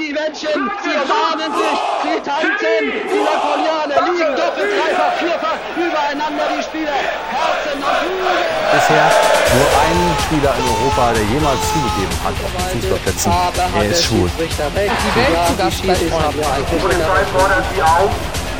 Die Menschen, sie umarmen sich, sie tanzen, die Napoleone liegen doppelt, dreifach, vierfach übereinander, die Spieler, Herzen und Flügel. Bisher nur ein Spieler in Europa, der jemals zugegeben hat auf den Fußballplätzen, er ist schwul. Die Welt zu Gast bei Die Polizei fordert Sie auf,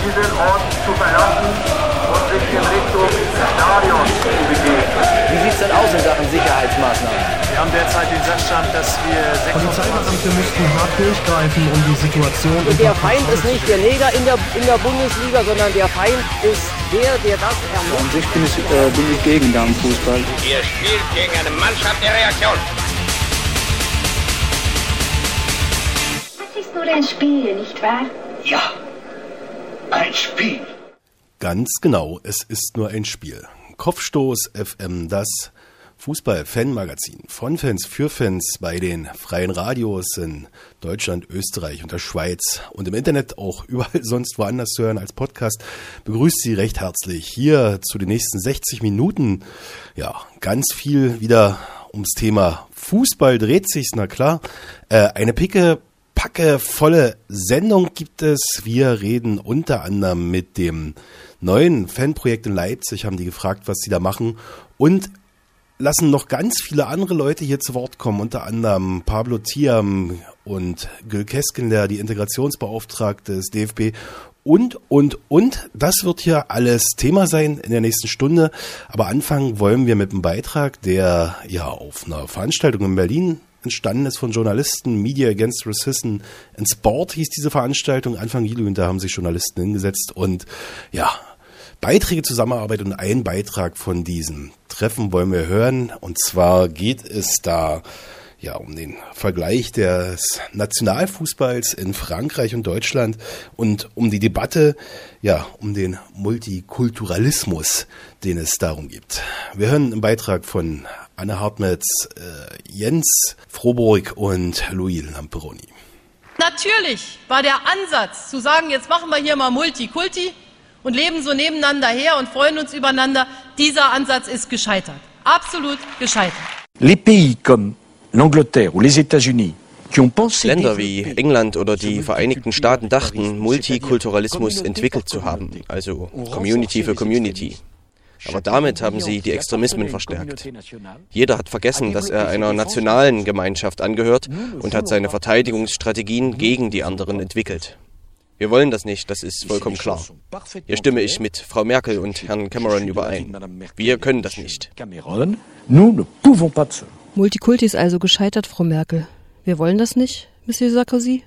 diesen Ort zu verlassen und sich in Richtung Stadion zu begeben. Wie sieht es denn aus in Sachen Sicherheitsmaßnahmen? Wir haben derzeit den Sachstand, dass wir 26 Polizeibeamte müssten hart durchgreifen, um die Situation Und der Feind ist nicht der Neger in der, in der Bundesliga, sondern der Feind ist der, der das ermöglicht. An sich bin ich, äh, bin ich gegen Damenfußball. Ihr spielt gegen eine Mannschaft der Reaktion. Das ist nur ein Spiel, nicht wahr? Ja, ein Spiel. Ganz genau, es ist nur ein Spiel. Kopfstoß FM, das Fußball-Fan-Magazin von Fans für Fans bei den freien Radios in Deutschland, Österreich und der Schweiz und im Internet auch überall sonst woanders zu hören als Podcast. Begrüßt Sie recht herzlich hier zu den nächsten 60 Minuten. Ja, ganz viel wieder ums Thema Fußball dreht sich, na klar. Äh, eine picke packe volle Sendung gibt es. Wir reden unter anderem mit dem neuen Fanprojekt in Leipzig, haben die gefragt, was sie da machen und lassen noch ganz viele andere Leute hier zu Wort kommen, unter anderem Pablo Thiam und Gül Keskenler, die Integrationsbeauftragte des DFB und, und, und. Das wird hier alles Thema sein in der nächsten Stunde. Aber anfangen wollen wir mit einem Beitrag, der ja auf einer Veranstaltung in Berlin entstanden ist von Journalisten. Media Against Racism in Sport hieß diese Veranstaltung Anfang Juli und da haben sich Journalisten hingesetzt und ja, Beiträge Zusammenarbeit und einen Beitrag von diesem Treffen wollen wir hören. Und zwar geht es da ja um den Vergleich des Nationalfußballs in Frankreich und Deutschland und um die Debatte, ja, um den Multikulturalismus, den es darum gibt. Wir hören einen Beitrag von Anne Hartmetz, äh, Jens Froburg und Louis Lamperoni. Natürlich war der Ansatz zu sagen, jetzt machen wir hier mal Multikulti und leben so nebeneinander her und freuen uns übereinander, dieser Ansatz ist gescheitert. Absolut gescheitert. Les pays comme l'Angleterre ou les États-Unis Länder wie England oder die Vereinigten Staaten dachten, Multikulturalismus entwickelt zu haben, also Community für Community. Aber damit haben sie die Extremismen verstärkt. Jeder hat vergessen, dass er einer nationalen Gemeinschaft angehört und hat seine Verteidigungsstrategien gegen die anderen entwickelt. Wir wollen das nicht, das ist vollkommen klar. Hier stimme ich mit Frau Merkel und Herrn Cameron überein. Wir können das nicht. Multikulti ist also gescheitert, Frau Merkel. Wir wollen das nicht, Monsieur Sarkozy?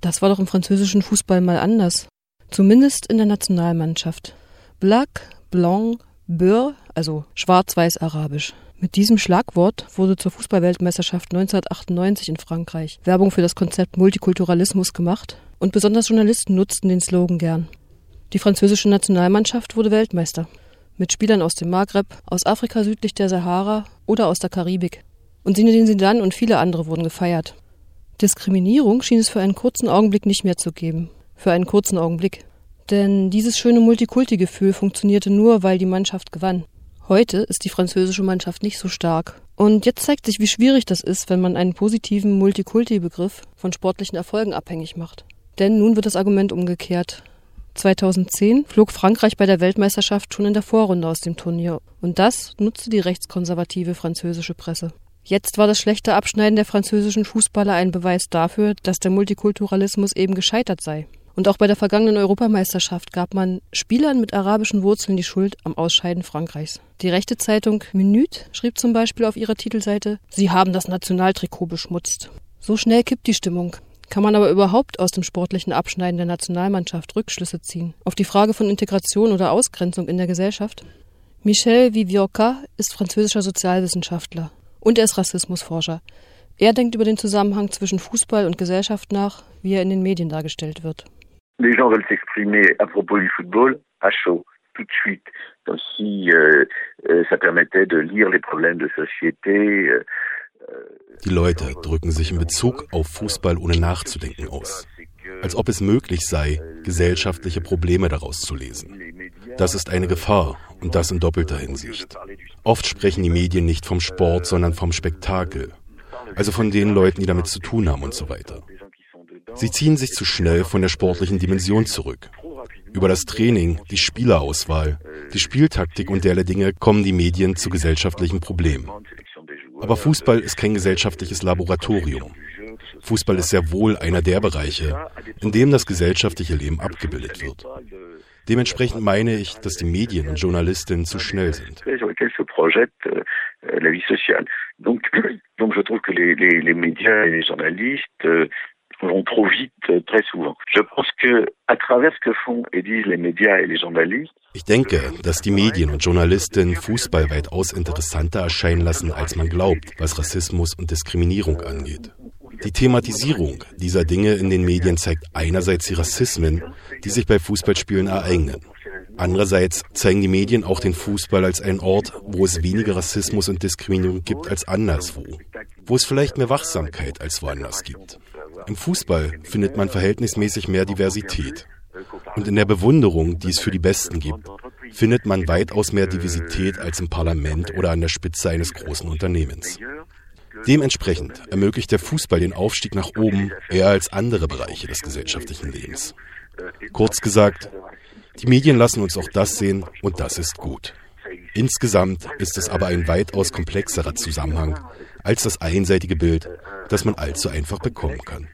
Das war doch im französischen Fußball mal anders. Zumindest in der Nationalmannschaft. Black, Blanc, Beur, also schwarz-weiß-arabisch. Mit diesem Schlagwort wurde zur Fußballweltmeisterschaft 1998 in Frankreich Werbung für das Konzept Multikulturalismus gemacht und besonders Journalisten nutzten den Slogan gern. Die französische Nationalmannschaft wurde Weltmeister. Mit Spielern aus dem Maghreb, aus Afrika südlich der Sahara oder aus der Karibik. Und Zinedine Zidane und viele andere wurden gefeiert. Diskriminierung schien es für einen kurzen Augenblick nicht mehr zu geben. Für einen kurzen Augenblick. Denn dieses schöne Multikulti-Gefühl funktionierte nur, weil die Mannschaft gewann. Heute ist die französische Mannschaft nicht so stark. Und jetzt zeigt sich, wie schwierig das ist, wenn man einen positiven Multikulti-Begriff von sportlichen Erfolgen abhängig macht. Denn nun wird das Argument umgekehrt. 2010 flog Frankreich bei der Weltmeisterschaft schon in der Vorrunde aus dem Turnier. Und das nutzte die rechtskonservative französische Presse. Jetzt war das schlechte Abschneiden der französischen Fußballer ein Beweis dafür, dass der Multikulturalismus eben gescheitert sei. Und auch bei der vergangenen Europameisterschaft gab man Spielern mit arabischen Wurzeln die Schuld am Ausscheiden Frankreichs. Die rechte Zeitung Minute schrieb zum Beispiel auf ihrer Titelseite, Sie haben das Nationaltrikot beschmutzt. So schnell kippt die Stimmung. Kann man aber überhaupt aus dem sportlichen Abschneiden der Nationalmannschaft Rückschlüsse ziehen? Auf die Frage von Integration oder Ausgrenzung in der Gesellschaft? Michel Vivioka ist französischer Sozialwissenschaftler und er ist Rassismusforscher. Er denkt über den Zusammenhang zwischen Fußball und Gesellschaft nach, wie er in den Medien dargestellt wird. Les gens veulent s'exprimer à propos du football à chaud, tout de suite, comme si euh, euh, ça permettait de lire les problèmes de société. Euh, Die Leute drücken sich in Bezug auf Fußball ohne nachzudenken aus, als ob es möglich sei, gesellschaftliche Probleme daraus zu lesen. Das ist eine Gefahr und das in doppelter Hinsicht. Oft sprechen die Medien nicht vom Sport, sondern vom Spektakel, also von den Leuten, die damit zu tun haben und so weiter. Sie ziehen sich zu schnell von der sportlichen Dimension zurück. Über das Training, die Spielerauswahl, die Spieltaktik und derlei Dinge kommen die Medien zu gesellschaftlichen Problemen. Aber Fußball ist kein gesellschaftliches Laboratorium. Fußball ist sehr wohl einer der Bereiche, in dem das gesellschaftliche Leben abgebildet wird. Dementsprechend meine ich, dass die Medien und Journalistinnen zu schnell sind. Donc, donc je trouve que les, les, les médias et les journalistes euh, vont trop vite euh, très souvent. Je pense que à travers ce que font et disent les médias et les journalistes, ich denke, dass die Medien und Journalistinnen Fußball weitaus interessanter erscheinen lassen, als man glaubt, was Rassismus und Diskriminierung angeht. Die Thematisierung dieser Dinge in den Medien zeigt einerseits die Rassismen, die sich bei Fußballspielen ereignen. Andererseits zeigen die Medien auch den Fußball als einen Ort, wo es weniger Rassismus und Diskriminierung gibt als anderswo, wo es vielleicht mehr Wachsamkeit als woanders gibt. Im Fußball findet man verhältnismäßig mehr Diversität. Und in der Bewunderung, die es für die Besten gibt, findet man weitaus mehr Diversität als im Parlament oder an der Spitze eines großen Unternehmens. Dementsprechend ermöglicht der Fußball den Aufstieg nach oben eher als andere Bereiche des gesellschaftlichen Lebens. Kurz gesagt, die Medien lassen uns auch das sehen und das ist gut. Insgesamt ist es aber ein weitaus komplexerer Zusammenhang als das einseitige Bild, das man allzu einfach bekommen kann.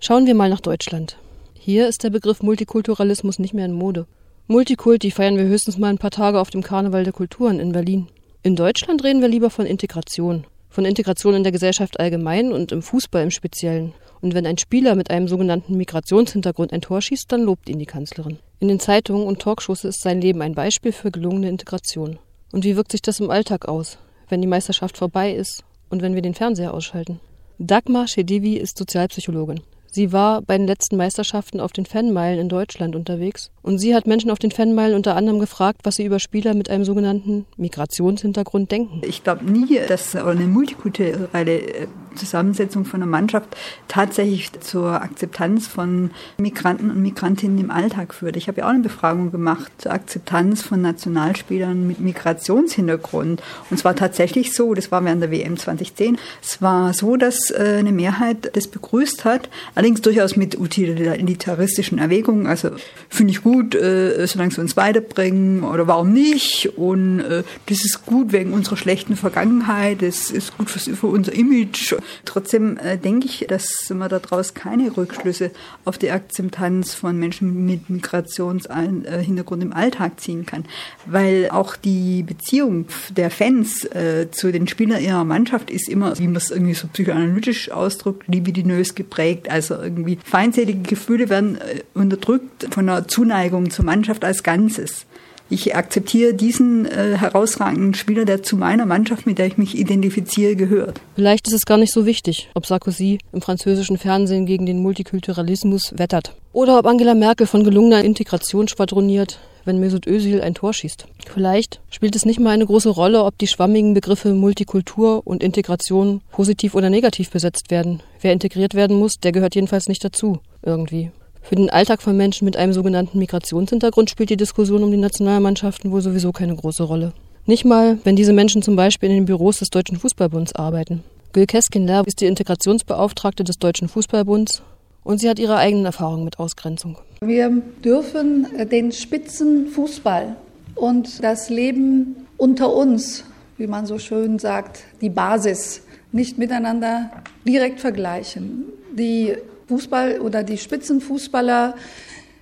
Schauen wir mal nach Deutschland. Hier ist der Begriff Multikulturalismus nicht mehr in Mode. Multikulti feiern wir höchstens mal ein paar Tage auf dem Karneval der Kulturen in Berlin. In Deutschland reden wir lieber von Integration. Von Integration in der Gesellschaft allgemein und im Fußball im Speziellen. Und wenn ein Spieler mit einem sogenannten Migrationshintergrund ein Tor schießt, dann lobt ihn die Kanzlerin. In den Zeitungen und Talkshows ist sein Leben ein Beispiel für gelungene Integration. Und wie wirkt sich das im Alltag aus, wenn die Meisterschaft vorbei ist und wenn wir den Fernseher ausschalten? Dagmar Shedevi ist Sozialpsychologin. Sie war bei den letzten Meisterschaften auf den Fanmeilen in Deutschland unterwegs und sie hat Menschen auf den Fanmeilen unter anderem gefragt, was sie über Spieler mit einem sogenannten Migrationshintergrund denken. Ich glaube nie, dass eine multikulturelle äh, Zusammensetzung von einer Mannschaft tatsächlich zur Akzeptanz von Migranten und Migrantinnen im Alltag führt. Ich habe ja auch eine Befragung gemacht zur Akzeptanz von Nationalspielern mit Migrationshintergrund. Und es war tatsächlich so, das war während der WM 2010, es war so, dass äh, eine Mehrheit das begrüßt hat, allerdings durchaus mit utilitaristischen Erwägungen. Also finde ich gut, äh, solange sie uns weiterbringen oder warum nicht. Und äh, das ist gut wegen unserer schlechten Vergangenheit, das ist gut für unser Image. Trotzdem äh, denke ich, dass man daraus keine Rückschlüsse auf die Akzeptanz von Menschen mit Migrationshintergrund im Alltag ziehen kann, weil auch die Beziehung der Fans äh, zu den Spielern ihrer Mannschaft ist immer, wie man es irgendwie so psychoanalytisch ausdrückt, libidinös geprägt. Also irgendwie feindselige Gefühle werden äh, unterdrückt von einer Zuneigung zur Mannschaft als Ganzes ich akzeptiere diesen äh, herausragenden Spieler, der zu meiner Mannschaft, mit der ich mich identifiziere, gehört. Vielleicht ist es gar nicht so wichtig, ob Sarkozy im französischen Fernsehen gegen den Multikulturalismus wettert. Oder ob Angela Merkel von gelungener Integration schwadroniert, wenn Mesut Özil ein Tor schießt. Vielleicht spielt es nicht mal eine große Rolle, ob die schwammigen Begriffe Multikultur und Integration positiv oder negativ besetzt werden. Wer integriert werden muss, der gehört jedenfalls nicht dazu. Irgendwie. Für den Alltag von Menschen mit einem sogenannten Migrationshintergrund spielt die Diskussion um die Nationalmannschaften wohl sowieso keine große Rolle. Nicht mal, wenn diese Menschen zum Beispiel in den Büros des Deutschen Fußballbunds arbeiten. Gül Keskin-Ler ist die Integrationsbeauftragte des Deutschen Fußballbunds und sie hat ihre eigenen Erfahrungen mit Ausgrenzung. Wir dürfen den Spitzenfußball und das Leben unter uns, wie man so schön sagt, die Basis, nicht miteinander direkt vergleichen. Die Fußball oder die Spitzenfußballer,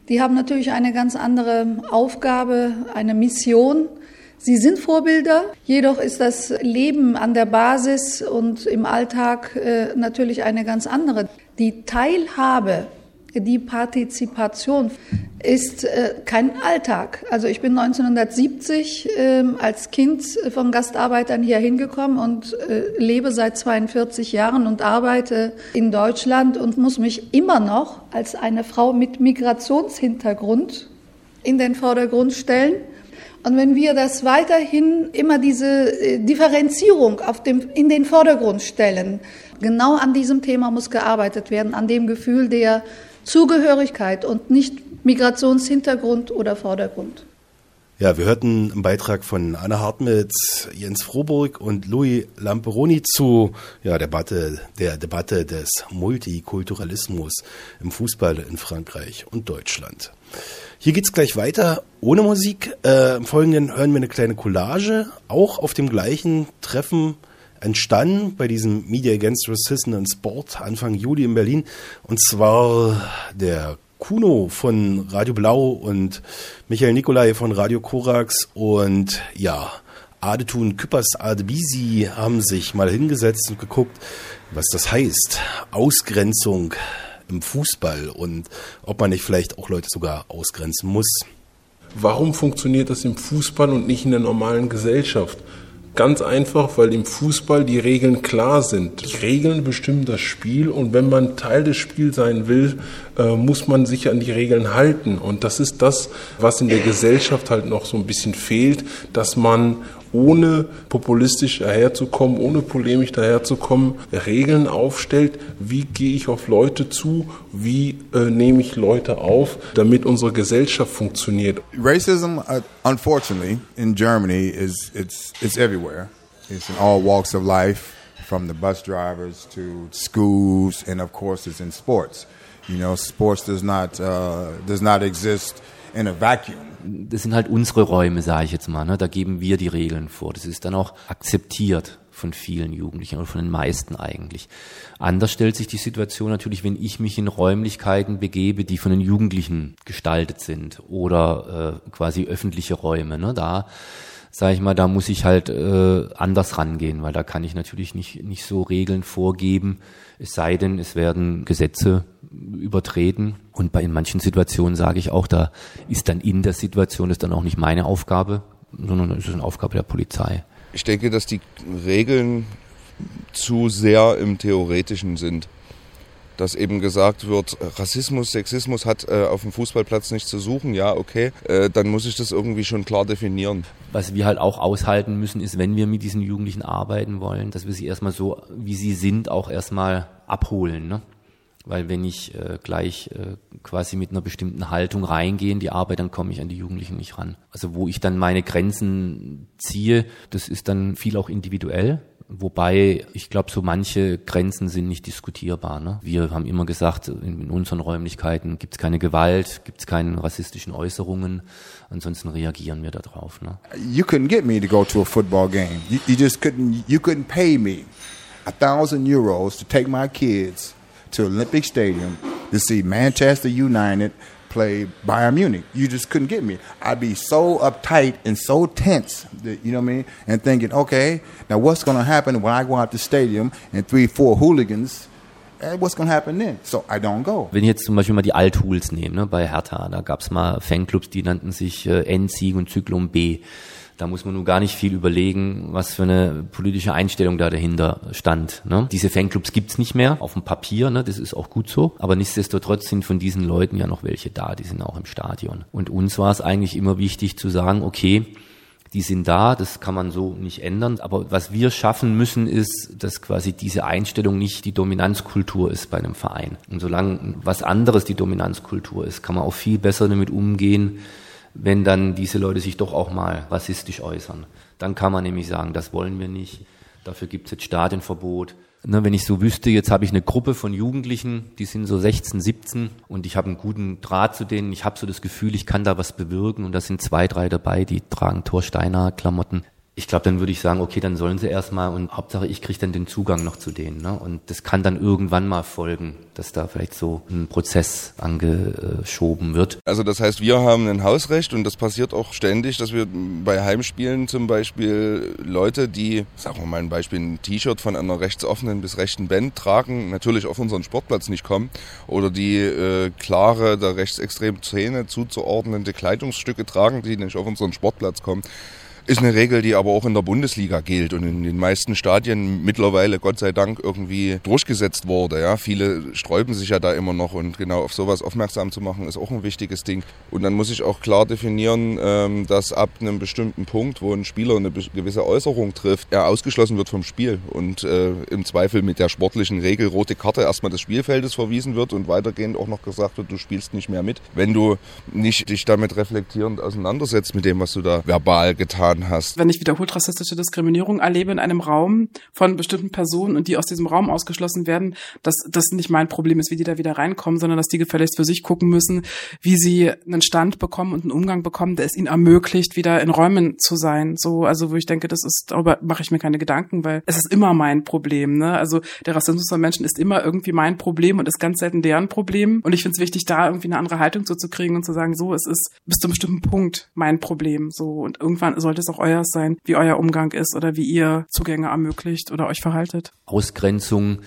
die haben natürlich eine ganz andere Aufgabe, eine Mission. Sie sind Vorbilder, jedoch ist das Leben an der Basis und im Alltag äh, natürlich eine ganz andere. Die Teilhabe die Partizipation ist äh, kein Alltag. Also ich bin 1970 äh, als Kind von Gastarbeitern hier hingekommen und äh, lebe seit 42 Jahren und arbeite in Deutschland und muss mich immer noch als eine Frau mit Migrationshintergrund in den Vordergrund stellen. Und wenn wir das weiterhin immer diese äh, Differenzierung auf dem, in den Vordergrund stellen, genau an diesem Thema muss gearbeitet werden, an dem Gefühl der Zugehörigkeit und nicht Migrationshintergrund oder Vordergrund. Ja, wir hörten einen Beitrag von Anna Hartmetz, Jens Froburg und Louis Lamperoni zu ja, Debatte, der Debatte des Multikulturalismus im Fußball in Frankreich und Deutschland. Hier geht's gleich weiter ohne Musik. Äh, Im Folgenden hören wir eine kleine Collage, auch auf dem gleichen Treffen entstanden bei diesem Media Against Racism and Sport Anfang Juli in Berlin. Und zwar der Kuno von Radio Blau und Michael Nikolai von Radio Korax und ja, Adetun Küppers Adebisi haben sich mal hingesetzt und geguckt, was das heißt. Ausgrenzung im Fußball und ob man nicht vielleicht auch Leute sogar ausgrenzen muss. Warum funktioniert das im Fußball und nicht in der normalen Gesellschaft? Ganz einfach, weil im Fußball die Regeln klar sind. Die Regeln bestimmen das Spiel und wenn man Teil des Spiels sein will, äh, muss man sich an die Regeln halten. Und das ist das, was in der Gesellschaft halt noch so ein bisschen fehlt, dass man ohne populistisch daherzukommen, ohne polemisch daherzukommen, Regeln aufstellt, wie gehe ich auf Leute zu, wie äh, nehme ich Leute auf, damit unsere Gesellschaft funktioniert. Racism, uh, unfortunately, in Germany is it's it's everywhere. It's in all walks of life, from the bus drivers to schools, and of course, it's in sports. You know, sports does not uh, does not exist in a vacuum. Das sind halt unsere Räume, sage ich jetzt mal. Ne? Da geben wir die Regeln vor. Das ist dann auch akzeptiert von vielen Jugendlichen oder von den meisten eigentlich. Anders stellt sich die Situation natürlich, wenn ich mich in Räumlichkeiten begebe, die von den Jugendlichen gestaltet sind oder äh, quasi öffentliche Räume. Ne? Da sage ich mal, da muss ich halt äh, anders rangehen, weil da kann ich natürlich nicht, nicht so Regeln vorgeben, es sei denn, es werden Gesetze übertreten. Und bei in manchen Situationen sage ich auch, da ist dann in der Situation, ist dann auch nicht meine Aufgabe, sondern es ist eine Aufgabe der Polizei. Ich denke, dass die Regeln zu sehr im Theoretischen sind. Dass eben gesagt wird, Rassismus, Sexismus hat äh, auf dem Fußballplatz nichts zu suchen, ja, okay, äh, dann muss ich das irgendwie schon klar definieren. Was wir halt auch aushalten müssen, ist, wenn wir mit diesen Jugendlichen arbeiten wollen, dass wir sie erstmal so, wie sie sind, auch erstmal abholen. Ne? Weil wenn ich äh, gleich äh, quasi mit einer bestimmten Haltung reingehe in die Arbeit, dann komme ich an die Jugendlichen nicht ran. Also wo ich dann meine Grenzen ziehe, das ist dann viel auch individuell. Wobei, ich glaube, so manche Grenzen sind nicht diskutierbar. Ne? Wir haben immer gesagt, in, in unseren Räumlichkeiten gibt es keine Gewalt, gibt es keine rassistischen Äußerungen. Ansonsten reagieren wir darauf. Ne? You couldn't get me to go to a football game. You, you just couldn't. You couldn't pay me a thousand euros to take my kids to Olympic Stadium to see Manchester United play Bayern Munich. You just couldn't get me. I'd be so uptight and so tense, that, you know what I mean? And thinking, okay, now what's going to happen when I go out the stadium and three, four hooligans what's gonna happen then? So I don't go. Wenn ich jetzt zum Beispiel mal die Althools nehme, ne, bei Hertha, da gab's mal Fanclubs, die nannten sich äh, N-Sieg und Zyklon B. Da muss man nun gar nicht viel überlegen, was für eine politische Einstellung da dahinter stand. Ne? Diese Fanclubs gibt's nicht mehr auf dem Papier, ne? das ist auch gut so. Aber nichtsdestotrotz sind von diesen Leuten ja noch welche da, die sind auch im Stadion. Und uns war es eigentlich immer wichtig zu sagen, okay, die sind da, das kann man so nicht ändern. Aber was wir schaffen müssen, ist, dass quasi diese Einstellung nicht die Dominanzkultur ist bei einem Verein. Und solange was anderes die Dominanzkultur ist, kann man auch viel besser damit umgehen, wenn dann diese Leute sich doch auch mal rassistisch äußern. Dann kann man nämlich sagen, das wollen wir nicht. Dafür gibt es jetzt Stadionverbot. Ne, wenn ich so wüsste, jetzt habe ich eine Gruppe von Jugendlichen, die sind so 16, 17 und ich habe einen guten Draht zu denen. Ich habe so das Gefühl, ich kann da was bewirken und da sind zwei, drei dabei, die tragen Torsteiner Klamotten ich glaube, dann würde ich sagen, okay, dann sollen sie erstmal und Hauptsache ich kriege dann den Zugang noch zu denen. Ne? Und das kann dann irgendwann mal folgen, dass da vielleicht so ein Prozess angeschoben wird. Also das heißt, wir haben ein Hausrecht und das passiert auch ständig, dass wir bei Heimspielen zum Beispiel Leute, die, sagen wir mal ein Beispiel, ein T-Shirt von einer rechtsoffenen bis rechten Band tragen, natürlich auf unseren Sportplatz nicht kommen oder die äh, klare der rechtsextremen Szene zuzuordnende Kleidungsstücke tragen, die nicht auf unseren Sportplatz kommen Ist eine Regel, die aber auch in der Bundesliga gilt und in den meisten Stadien mittlerweile, Gott sei Dank, irgendwie durchgesetzt wurde. Ja, viele sträuben sich ja da immer noch und genau auf sowas aufmerksam zu machen, ist auch ein wichtiges Ding. Und dann muss ich auch klar definieren, ähm, dass ab einem bestimmten Punkt, wo ein Spieler eine gewisse Äußerung trifft, er ausgeschlossen wird vom Spiel und äh, im Zweifel mit der sportlichen Regel rote Karte erstmal des Spielfeldes verwiesen wird und weitergehend auch noch gesagt wird, du spielst nicht mehr mit, wenn du nicht dich damit reflektierend auseinandersetzt mit dem, was du da verbal getan getan hast. Wenn ich wiederholt rassistische Diskriminierung erlebe in einem Raum von bestimmten Personen und die aus diesem Raum ausgeschlossen werden, dass das nicht mein Problem ist, wie die da wieder reinkommen, sondern dass die gefälligst für sich gucken müssen, wie sie einen Stand bekommen und einen Umgang bekommen, der es ihnen ermöglicht, wieder in Räumen zu sein. So, also wo ich denke, das ist, darüber mache ich mir keine Gedanken, weil es ist immer mein Problem. Ne? Also der Rassismus von Menschen ist immer irgendwie mein Problem und ist ganz selten deren Problem. Und ich finde es wichtig, da irgendwie eine andere Haltung zu kriegen und zu sagen, so, es ist bis zu einem bestimmten Punkt mein Problem. So und irgendwann sollte es auch euers sein, wie euer Umgang ist oder wie ihr Zugänge ermöglicht oder euch verhaltet. Ausgrenzung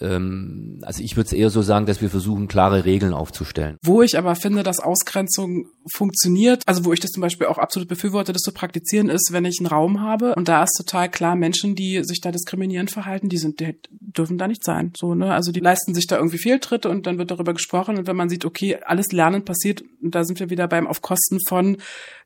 ähm, also ich würde es eher so sagen, dass wir versuchen, klare Regeln aufzustellen. Wo ich aber finde, dass Ausgrenzung funktioniert, also wo ich das zum Beispiel auch absolut befürworte, das zu praktizieren, ist, wenn ich einen Raum habe und da ist total klar, Menschen, die sich da diskriminierend verhalten, die sind, die dürfen da nicht sein. So, ne? Also die leisten sich da irgendwie Fehltritte und dann wird darüber gesprochen und wenn man sieht, okay, alles Lernen passiert, und da sind wir wieder beim auf Kosten von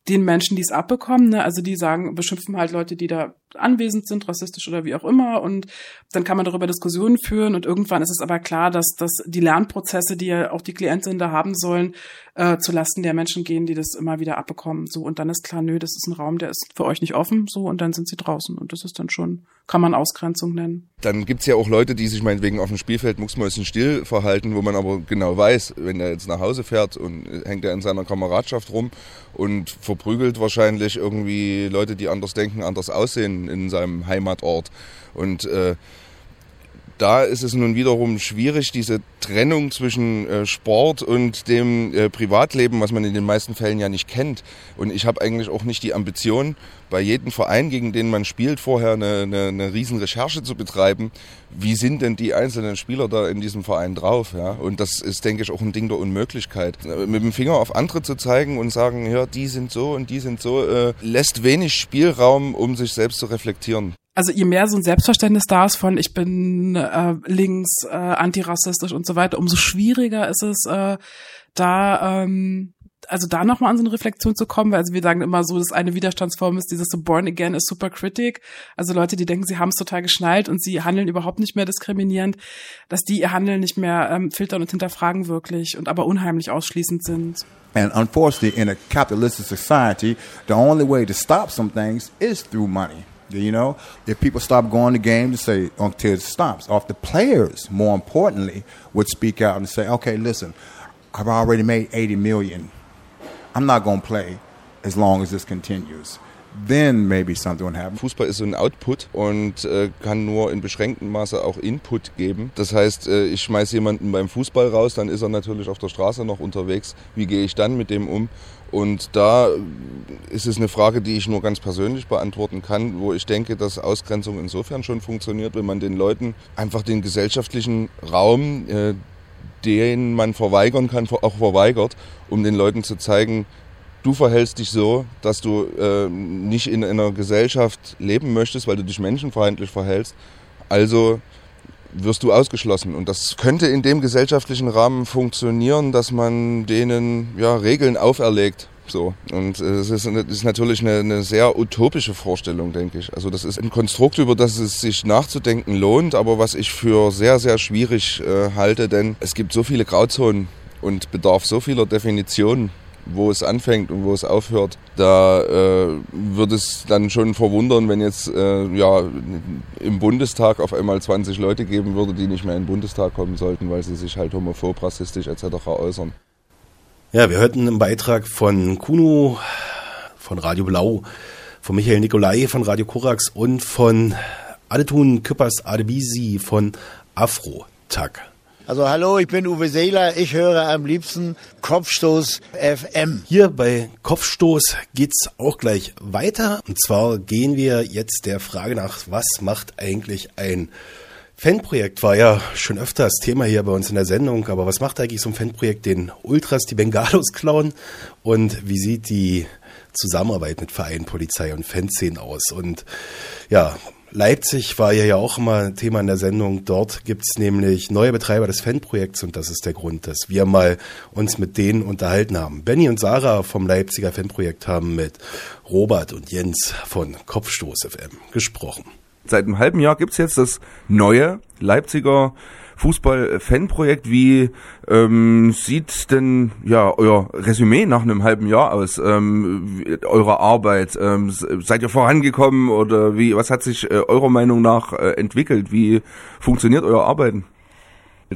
den Menschen, die es abbekommen, ne? also die sagen, beschimpfen halt Leute, die da anwesend sind, rassistisch oder wie auch immer. Und dann kann man darüber Diskussionen führen. Und irgendwann ist es aber klar, dass, dass die Lernprozesse, die ja auch die Klientinnen da haben sollen, äh, zu Lasten der Menschen gehen, die das immer wieder abbekommen. So und dann ist klar, nö, das ist ein Raum, der ist für euch nicht offen. So und dann sind sie draußen und das ist dann schon, kann man Ausgrenzung nennen. Dann gibt's ja auch Leute, die sich meinetwegen auf dem Spielfeld mucksmäuschen verhalten, wo man aber genau weiß, wenn er jetzt nach Hause fährt und hängt er in seiner Kameradschaft rum und verprügelt wahrscheinlich irgendwie Leute, die anders denken, anders aussehen in seinem Heimatort und äh, da ist es nun wiederum schwierig, diese Trennung zwischen äh, Sport und dem äh, Privatleben, was man in den meisten Fällen ja nicht kennt. Und ich habe eigentlich auch nicht die Ambition, bei jedem Verein, gegen den man spielt, vorher eine, eine, eine riesen Recherche zu betreiben. Wie sind denn die einzelnen Spieler da in diesem Verein drauf? Ja? Und das ist, denke ich, auch ein Ding der Unmöglichkeit. Mit dem Finger auf andere zu zeigen und sagen, ja, die sind so und die sind so, äh, lässt wenig Spielraum, um sich selbst zu reflektieren also je mehr so ein Selbstverständnis da ist von ich bin äh, links, äh, antirassistisch und so weiter, umso schwieriger ist es äh, da ähm, also da nochmal an so eine Reflexion zu kommen, weil also wir sagen immer so, dass eine Widerstandsform ist, dieses so Born Again is super critic. Also Leute, die denken, sie haben es total geschnallt und sie handeln überhaupt nicht mehr diskriminierend, dass die ihr Handeln nicht mehr ähm, filtern und hinterfragen wirklich und aber unheimlich ausschließend sind. And unfortunately, in a capitalistic society, the only way to stop some things is through money. You know, if people stop going to games and say until it stops, or if the players, more importantly, would speak out and say, "Okay, listen, I've already made 80 million. I'm not going to play as long as this continues." Then maybe something would happen. Fußball ist so ein Output und äh, kann nur in beschränktem Maße auch Input geben. Das heißt, äh, ich schmeiße jemanden beim Fußball raus, dann ist er natürlich auf der Straße noch unterwegs. Wie gehe ich dann mit dem um? Und da ist es eine Frage, die ich nur ganz persönlich beantworten kann, wo ich denke, dass Ausgrenzung insofern schon funktioniert, wenn man den Leuten einfach den gesellschaftlichen Raum, äh, den man verweigern kann, auch verweigert, um den Leuten zu zeigen, du verhältst dich so, dass du äh, nicht in einer Gesellschaft leben möchtest, weil du dich menschenfeindlich verhältst. Also wirst du ausgeschlossen. Und das könnte in dem gesellschaftlichen Rahmen funktionieren, dass man denen ja, Regeln auferlegt. So. Und es ist, ist, natürlich eine, eine, sehr utopische Vorstellung, denke ich. Also das ist ein Konstrukt, über das es sich nachzudenken lohnt, aber was ich für sehr, sehr schwierig äh, halte, denn es gibt so viele Grauzonen und bedarf so vieler Definitionen wo es anfängt und wo es aufhört. Da äh, wird es dann schon verwundern, wenn jetzt äh, ja, im Bundestag auf einmal 20 Leute geben würde, die nicht mehr in den Bundestag kommen sollten, weil sie sich halt homophob, rassistisch etc. äußern. Ja, wir hörten einen Beitrag von Kuno, von Radio Blau, von Michael Nikolai von Radio Korax und von Adetun Küppers Adebisi von Afro Tag. Also hallo, ich bin Uwe Seeler. Ich höre am liebsten Kopfstoß FM. Hier bei Kopfstoß geht's auch gleich weiter. Und zwar gehen wir jetzt der Frage nach, was macht eigentlich ein Fanprojekt war ja schon öfter das Thema hier bei uns in der Sendung, aber was macht eigentlich so ein Fanprojekt den Ultras, die Bengalos klauen? Und wie sieht die Zusammenarbeit mit Vereinen, Polizei und Fanszenen aus? Und ja, Leipzig war ja auch immer Thema in der Sendung. Dort gibt's nämlich neue Betreiber des Fanprojekts und das ist der Grund, dass wir mal uns mit denen unterhalten haben. Benny und Sarah vom Leipziger Fanprojekt haben mit Robert und Jens von Kopfstoß FM gesprochen. Seit einem halben Jahr gibt's jetzt das neue Leipziger Fußball-Fanprojekt. Wie ähm, sieht denn ja euer Resümee nach einem halben Jahr aus? Ähm, eurer Arbeit? Ähm, seid ihr vorangekommen oder wie? Was hat sich äh, eurer Meinung nach äh, entwickelt? Wie funktioniert euer Arbeiten?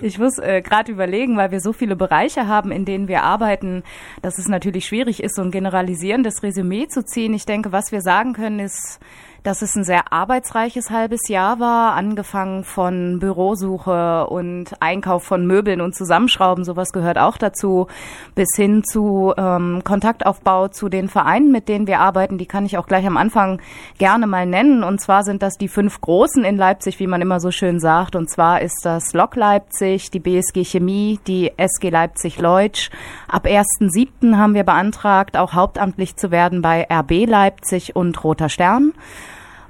Ich muss äh, gerade überlegen, weil wir so viele Bereiche haben, in denen wir arbeiten, dass es natürlich schwierig ist, so ein generalisierendes Resümee zu ziehen. Ich denke, was wir sagen können, ist, dass es ein sehr arbeitsreiches halbes Jahr war, angefangen von Bürosuche und Einkauf von Möbeln und Zusammenschrauben, sowas gehört auch dazu, bis hin zu ähm, Kontaktaufbau zu den Vereinen, mit denen wir arbeiten. Die kann ich auch gleich am Anfang gerne mal nennen. Und zwar sind das die fünf Großen in Leipzig, wie man immer so schön sagt. Und zwar ist das Lok Leipzig, die BSG Chemie, die SG Leipzig Leutsch. Ab 1.7. haben wir beantragt, auch hauptamtlich zu werden bei RB Leipzig und Roter Stern.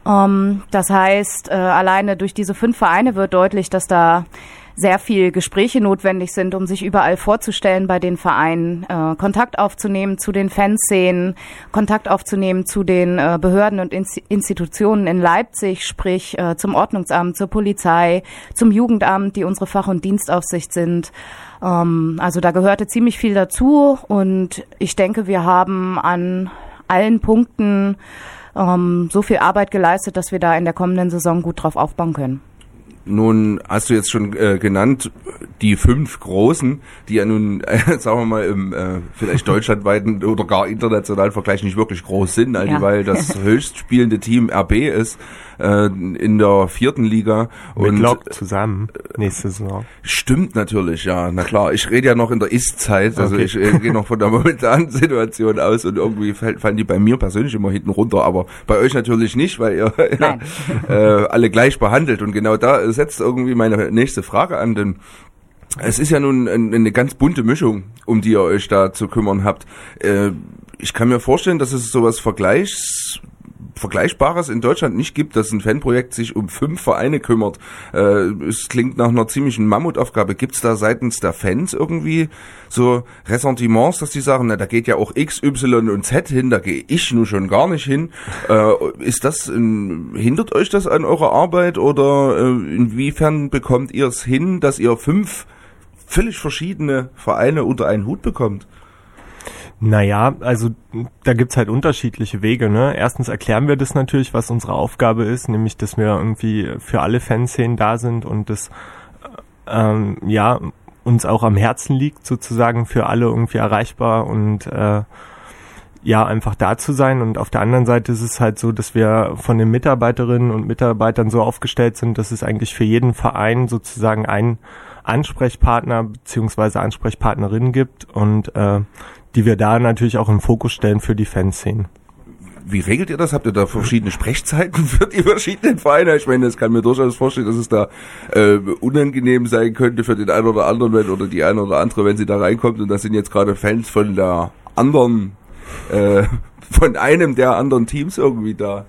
Ähm, das heißt, äh, alleine durch diese fünf Vereine wird deutlich, dass da sehr viel Gespräche notwendig sind, um sich überall vorzustellen bei den Vereinen, äh, Kontakt aufzunehmen zu den Fanszenen, Kontakt aufzunehmen zu den äh, Behörden und Inst Institutionen in Leipzig, sprich äh, zum Ordnungsamt, zur Polizei, zum Jugendamt, die unsere Fach- und Dienstaufsicht sind. Ähm, also da gehörte ziemlich viel dazu und ich denke, wir haben an allen Punkten ähm, so viel Arbeit geleistet, dass wir da in der kommenden Saison gut drauf aufbauen können. Nun hast du jetzt schon äh, genannt, die fünf Großen, die ja nun, äh, sagen wir mal, im äh, vielleicht deutschlandweiten oder gar internationalen Vergleich nicht wirklich groß sind, also ja. weil das höchst spielende Team RB ist äh, in der vierten Liga. Mit und Lok zusammen nächste Saison. Stimmt natürlich, ja. Na klar, ich rede ja noch in der Ist-Zeit, also okay. ich äh, gehe noch von der momentanen Situation aus und irgendwie fallen die bei mir persönlich immer hinten runter, aber bei euch natürlich nicht, weil ihr ja, äh, alle gleich behandelt und genau da setzt irgendwie meine nächste Frage an, denn es ist ja nun eine ganz bunte Mischung, um die ihr euch da zu kümmern habt. Äh, ich kann mir vorstellen, dass es sowas Vergleichs Vergleichbares in Deutschland nicht gibt, dass ein Fanprojekt sich um fünf Vereine kümmert. Äh, es klingt nach einer ziemlichen Mammutaufgabe. Gibt es da seitens der Fans irgendwie so Ressentiments, dass die sagen, na, da geht ja auch X, Y und Z hin, da gehe ich nun schon gar nicht hin. Äh, ist das, in, hindert euch das an eurer Arbeit oder äh, inwiefern bekommt ihr es hin, dass ihr fünf völlig verschiedene Vereine unter einen Hut bekommt? Naja, also da gibt's halt unterschiedliche Wege. Ne? Erstens erklären wir das natürlich, was unsere Aufgabe ist, nämlich dass wir irgendwie für alle Fanszenen da sind und das ähm, ja uns auch am Herzen liegt, sozusagen für alle irgendwie erreichbar und äh, ja, einfach da zu sein. Und auf der anderen Seite ist es halt so, dass wir von den Mitarbeiterinnen und Mitarbeitern so aufgestellt sind, dass es eigentlich für jeden Verein sozusagen einen Ansprechpartner beziehungsweise Ansprechpartnerin gibt und äh, die wir da natürlich auch im Fokus stellen für die Fanszenen. Wie regelt ihr das? Habt ihr da verschiedene Sprechzeiten für die verschiedenen Vereine? Ich meine, das kann mir durchaus vorstellen, dass es da äh, unangenehm sein könnte für den einen oder anderen wenn, oder die eine oder andere, wenn sie da reinkommt und das sind jetzt gerade Fans von der anderen, äh, von einem der anderen Teams irgendwie da.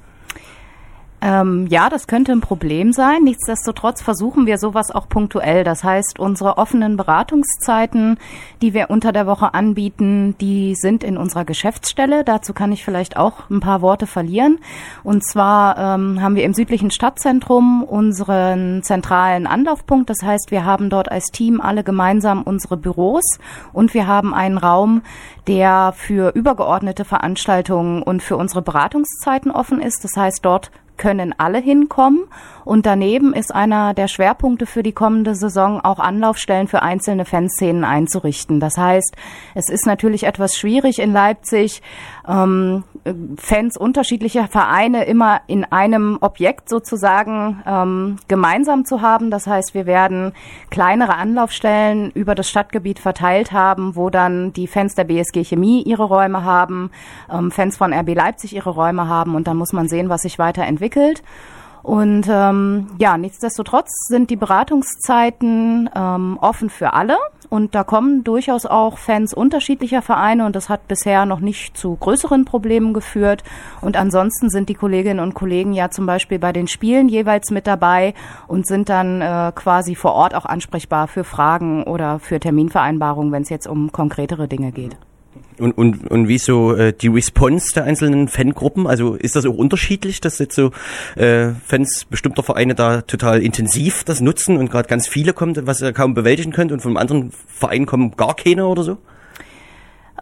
Ähm, ja, das könnte ein Problem sein. Nichtsdestotrotz versuchen wir sowas auch punktuell. Das heißt, unsere offenen Beratungszeiten, die wir unter der Woche anbieten, die sind in unserer Geschäftsstelle. Dazu kann ich vielleicht auch ein paar Worte verlieren. Und zwar ähm, haben wir im südlichen Stadtzentrum unseren zentralen Anlaufpunkt. Das heißt, wir haben dort als Team alle gemeinsam unsere Büros und wir haben einen Raum, der für übergeordnete Veranstaltungen und für unsere Beratungszeiten offen ist. Das heißt, dort können alle hinkommen. Und daneben ist einer der Schwerpunkte für die kommende Saison auch Anlaufstellen für einzelne Fanszenen einzurichten. Das heißt, es ist natürlich etwas schwierig in Leipzig, ähm, Fans unterschiedlicher Vereine immer in einem Objekt sozusagen ähm, gemeinsam zu haben. Das heißt, wir werden kleinere Anlaufstellen über das Stadtgebiet verteilt haben, wo dann die Fans der BSG Chemie ihre Räume haben, ähm, Fans von RB Leipzig ihre Räume haben und dann muss man sehen, was sich weiterentwickelt. Und ähm, ja, nichtsdestotrotz sind die Beratungszeiten ähm, offen für alle und da kommen durchaus auch Fans unterschiedlicher Vereine und das hat bisher noch nicht zu größeren Problemen geführt. Und ansonsten sind die Kolleginnen und Kollegen ja zum Beispiel bei den Spielen jeweils mit dabei und sind dann äh, quasi vor Ort auch ansprechbar für Fragen oder für Terminvereinbarungen, wenn es jetzt um konkretere Dinge geht. Und, und, und wie so äh, die Response der einzelnen Fangruppen? Also ist das auch unterschiedlich, dass jetzt so äh, Fans bestimmter Vereine da total intensiv das nutzen und gerade ganz viele kommen, was ihr kaum bewältigen könnt und vom anderen Verein kommen gar keine oder so?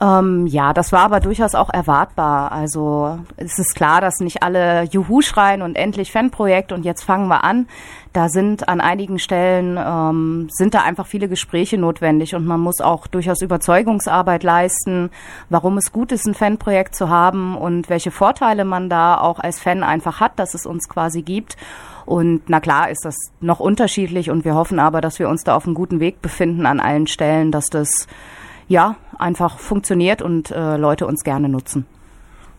Ähm, ja, das war aber durchaus auch erwartbar. Also es ist klar, dass nicht alle Juhu schreien und endlich Fanprojekt und jetzt fangen wir an. Da sind an einigen Stellen ähm, sind da einfach viele Gespräche notwendig und man muss auch durchaus Überzeugungsarbeit leisten, warum es gut ist, ein Fanprojekt zu haben und welche Vorteile man da auch als Fan einfach hat, dass es uns quasi gibt. Und na klar ist das noch unterschiedlich und wir hoffen aber, dass wir uns da auf einem guten Weg befinden an allen Stellen, dass das ja, einfach funktioniert und äh, Leute uns gerne nutzen.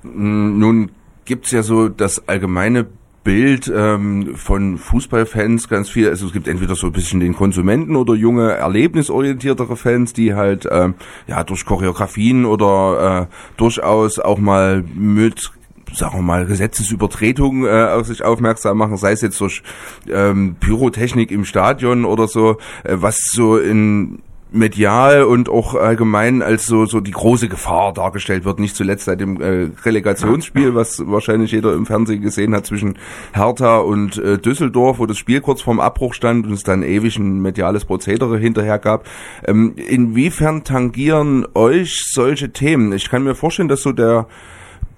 Mm, nun gibt's ja so das allgemeine Bild ähm, von Fußballfans ganz viel. Also es gibt entweder so ein bisschen den Konsumenten oder junge, erlebnisorientiertere Fans, die halt ähm, ja durch Choreografien oder äh, durchaus auch mal mit sagen wir mal, Gesetzesübertretungen äh, auf sich aufmerksam machen, sei es jetzt durch ähm, Pyrotechnik im Stadion oder so, äh, was so in medial und auch allgemein als so so die große Gefahr dargestellt wird, nicht zuletzt seit dem äh, Relegationsspiel, was wahrscheinlich jeder im Fernsehen gesehen hat zwischen Hertha und äh, Düsseldorf, wo das Spiel kurz vorm Abbruch stand und es dann ewig ein mediales Prozedere hinterher gab. Ähm, inwiefern tangieren euch solche Themen? Ich kann mir vorstellen, dass so der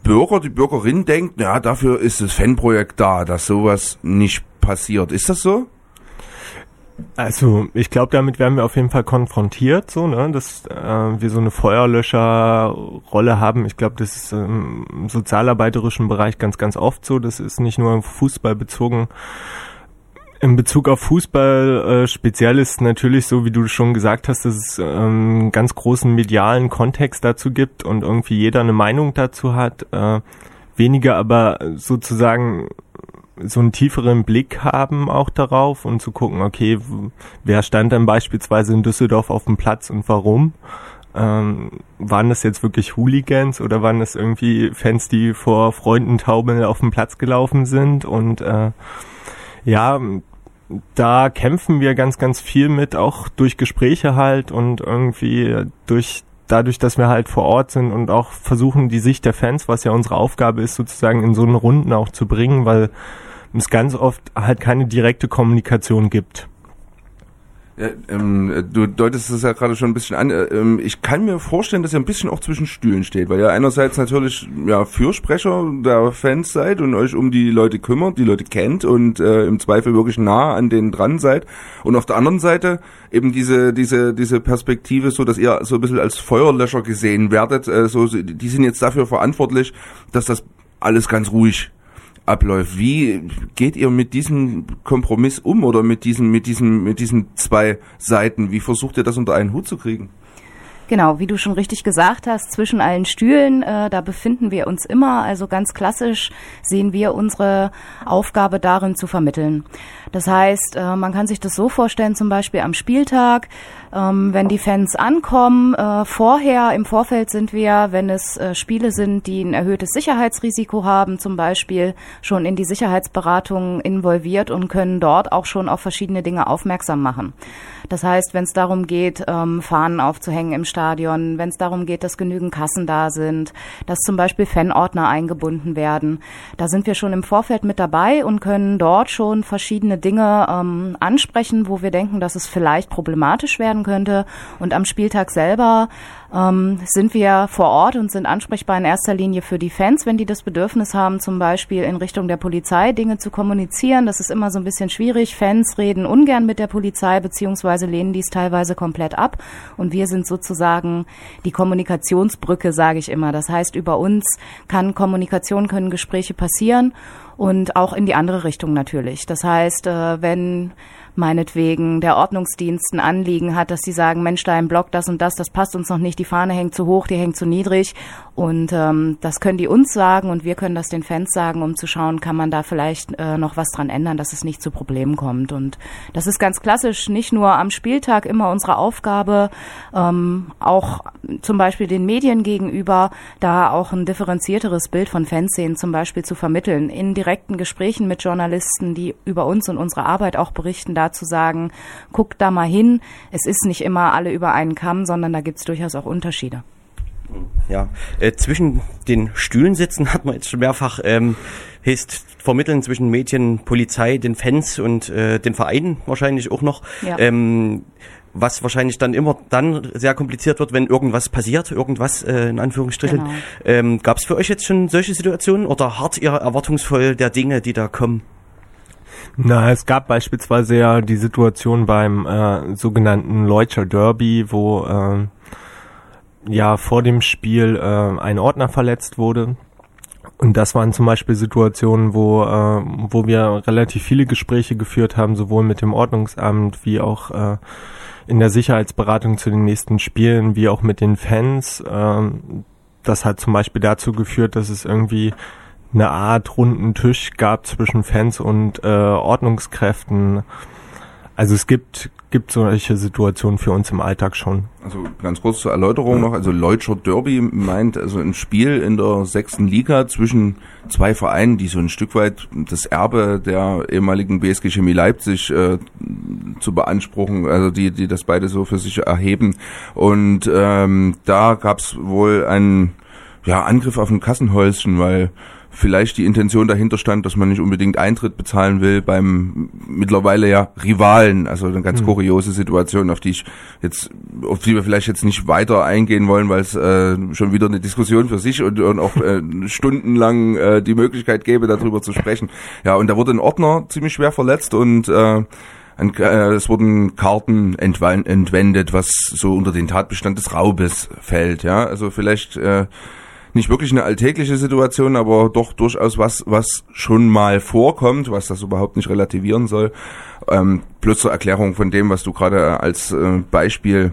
Bürger, die Bürgerin denkt, ja, dafür ist das Fanprojekt da, dass sowas nicht passiert. Ist das so? Also ich glaube, damit werden wir auf jeden Fall konfrontiert, so, ne, dass äh, wir so eine Feuerlöscherrolle haben. Ich glaube, das ist im sozialarbeiterischen Bereich ganz, ganz oft so. Das ist nicht nur Fußball bezogen. In Bezug auf Fußball äh, speziell ist natürlich so, wie du schon gesagt hast, dass es ähm, ganz großen medialen Kontext dazu gibt und irgendwie jeder eine Meinung dazu hat. Äh, weniger aber sozusagen so einen tieferen Blick haben auch darauf und zu gucken, okay, wer stand dann beispielsweise in Düsseldorf auf dem Platz und warum? Ähm, waren das jetzt wirklich Hooligans oder waren das irgendwie Fans, die vor Freunden Taubel auf dem Platz gelaufen sind? Und äh, ja, da kämpfen wir ganz, ganz viel mit, auch durch Gespräche halt und irgendwie durch dadurch, dass wir halt vor Ort sind und auch versuchen, die Sicht der Fans, was ja unsere Aufgabe ist, sozusagen in so eine Runden auch zu bringen, weil es ganz oft halt keine direkte Kommunikation gibt. Ja, ähm, du deutest es ja gerade schon ein bisschen an. Äh, ähm, ich kann mir vorstellen, dass ihr ein bisschen auch zwischen Stühlen steht, weil ihr einerseits natürlich ja Fürsprecher der Fans seid und euch um die Leute kümmert, die Leute kennt und äh, im Zweifel wirklich nah an denen dran seid. Und auf der anderen Seite eben diese diese diese Perspektive, so dass ihr so ein bisschen als Feuerlöscher gesehen werdet. Äh, so, die sind jetzt dafür verantwortlich, dass das alles ganz ruhig abläuft. Wie geht ihr mit diesem Kompromiss um oder mit diesen, mit diesen, mit diesen zwei Seiten? Wie versucht ihr das unter einen Hut zu kriegen? Genau, wie du schon richtig gesagt hast, zwischen allen Stühlen, äh, da befinden wir uns immer. Also ganz klassisch sehen wir unsere Aufgabe darin zu vermitteln. Das heißt, äh, man kann sich das so vorstellen, zum Beispiel am Spieltag, ähm, wenn die Fans ankommen. Äh, vorher, im Vorfeld sind wir, wenn es äh, Spiele sind, die ein erhöhtes Sicherheitsrisiko haben, zum Beispiel schon in die Sicherheitsberatung involviert und können dort auch schon auf verschiedene Dinge aufmerksam machen. Das heißt, wenn es darum geht, ähm, Fahnen aufzuhängen im Stadion, wenn es darum geht, dass genügend Kassen da sind, dass zum Beispiel Fanordner eingebunden werden, da sind wir schon im Vorfeld mit dabei und können dort schon verschiedene Dinge ähm, ansprechen, wo wir denken, dass es vielleicht problematisch werden könnte. Und am Spieltag selber ähm, sind wir vor Ort und sind ansprechbar in erster Linie für die Fans, wenn die das Bedürfnis haben, zum Beispiel in Richtung der Polizei Dinge zu kommunizieren. Das ist immer so ein bisschen schwierig. Fans reden ungern mit der Polizei, beziehungsweise lehnen dies teilweise komplett ab. Und wir sind sozusagen die Kommunikationsbrücke, sage ich immer. Das heißt, über uns kann Kommunikation, können Gespräche passieren und auch in die andere Richtung natürlich. Das heißt, äh, wenn meinetwegen der Ordnungsdienst ein Anliegen hat, dass sie sagen, Mensch, da im Block das und das, das passt uns noch nicht, die Fahne hängt zu hoch, die hängt zu niedrig. Und ähm, das können die uns sagen und wir können das den Fans sagen, um zu schauen, kann man da vielleicht äh, noch was dran ändern, dass es nicht zu Problemen kommt. Und das ist ganz klassisch, nicht nur am Spieltag immer unsere Aufgabe, ähm, auch zum Beispiel den Medien gegenüber, da auch ein differenzierteres Bild von Fanszenen zum Beispiel zu vermitteln. In direkten Gesprächen mit Journalisten, die über uns und unsere Arbeit auch berichten, da zu sagen, guckt da mal hin, es ist nicht immer alle über einen Kamm, sondern da gibt es durchaus auch Unterschiede. Ja, äh, zwischen den Stühlen sitzen hat man jetzt schon mehrfach ähm, heißt vermitteln zwischen Medien, Polizei, den Fans und äh, den Vereinen wahrscheinlich auch noch. Ja. Ähm, was wahrscheinlich dann immer dann sehr kompliziert wird, wenn irgendwas passiert, irgendwas äh, in Anführungsstrichen. Genau. Ähm, Gab es für euch jetzt schon solche Situationen oder hart ihr erwartungsvoll der Dinge, die da kommen? Na, es gab beispielsweise ja die Situation beim äh, sogenannten Leutscher Derby, wo äh, ja vor dem Spiel äh, ein Ordner verletzt wurde. Und das waren zum Beispiel Situationen, wo, äh, wo wir relativ viele Gespräche geführt haben, sowohl mit dem Ordnungsamt wie auch äh, in der Sicherheitsberatung zu den nächsten Spielen, wie auch mit den Fans. Ähm, das hat zum Beispiel dazu geführt, dass es irgendwie eine Art runden Tisch gab zwischen Fans und äh, Ordnungskräften. Also es gibt gibt solche Situationen für uns im Alltag schon. Also ganz kurz zur Erläuterung noch. Also Leutscher Derby meint also ein Spiel in der sechsten Liga zwischen zwei Vereinen, die so ein Stück weit das Erbe der ehemaligen BSG Chemie Leipzig äh, zu beanspruchen, also die, die das beide so für sich erheben. Und ähm, da gab es wohl einen ja, Angriff auf ein Kassenhäuschen, weil vielleicht die Intention dahinter stand, dass man nicht unbedingt Eintritt bezahlen will beim mittlerweile ja Rivalen. Also eine ganz mhm. kuriose Situation, auf die ich jetzt, auf die wir vielleicht jetzt nicht weiter eingehen wollen, weil es äh, schon wieder eine Diskussion für sich und, und auch äh, stundenlang äh, die Möglichkeit gäbe, darüber zu sprechen. Ja, und da wurde ein Ordner ziemlich schwer verletzt und äh, ein, äh, es wurden Karten entwendet, was so unter den Tatbestand des Raubes fällt. Ja, also vielleicht äh, nicht wirklich eine alltägliche Situation, aber doch durchaus was, was schon mal vorkommt, was das überhaupt nicht relativieren soll. Ähm, plus zur Erklärung von dem, was du gerade als äh, Beispiel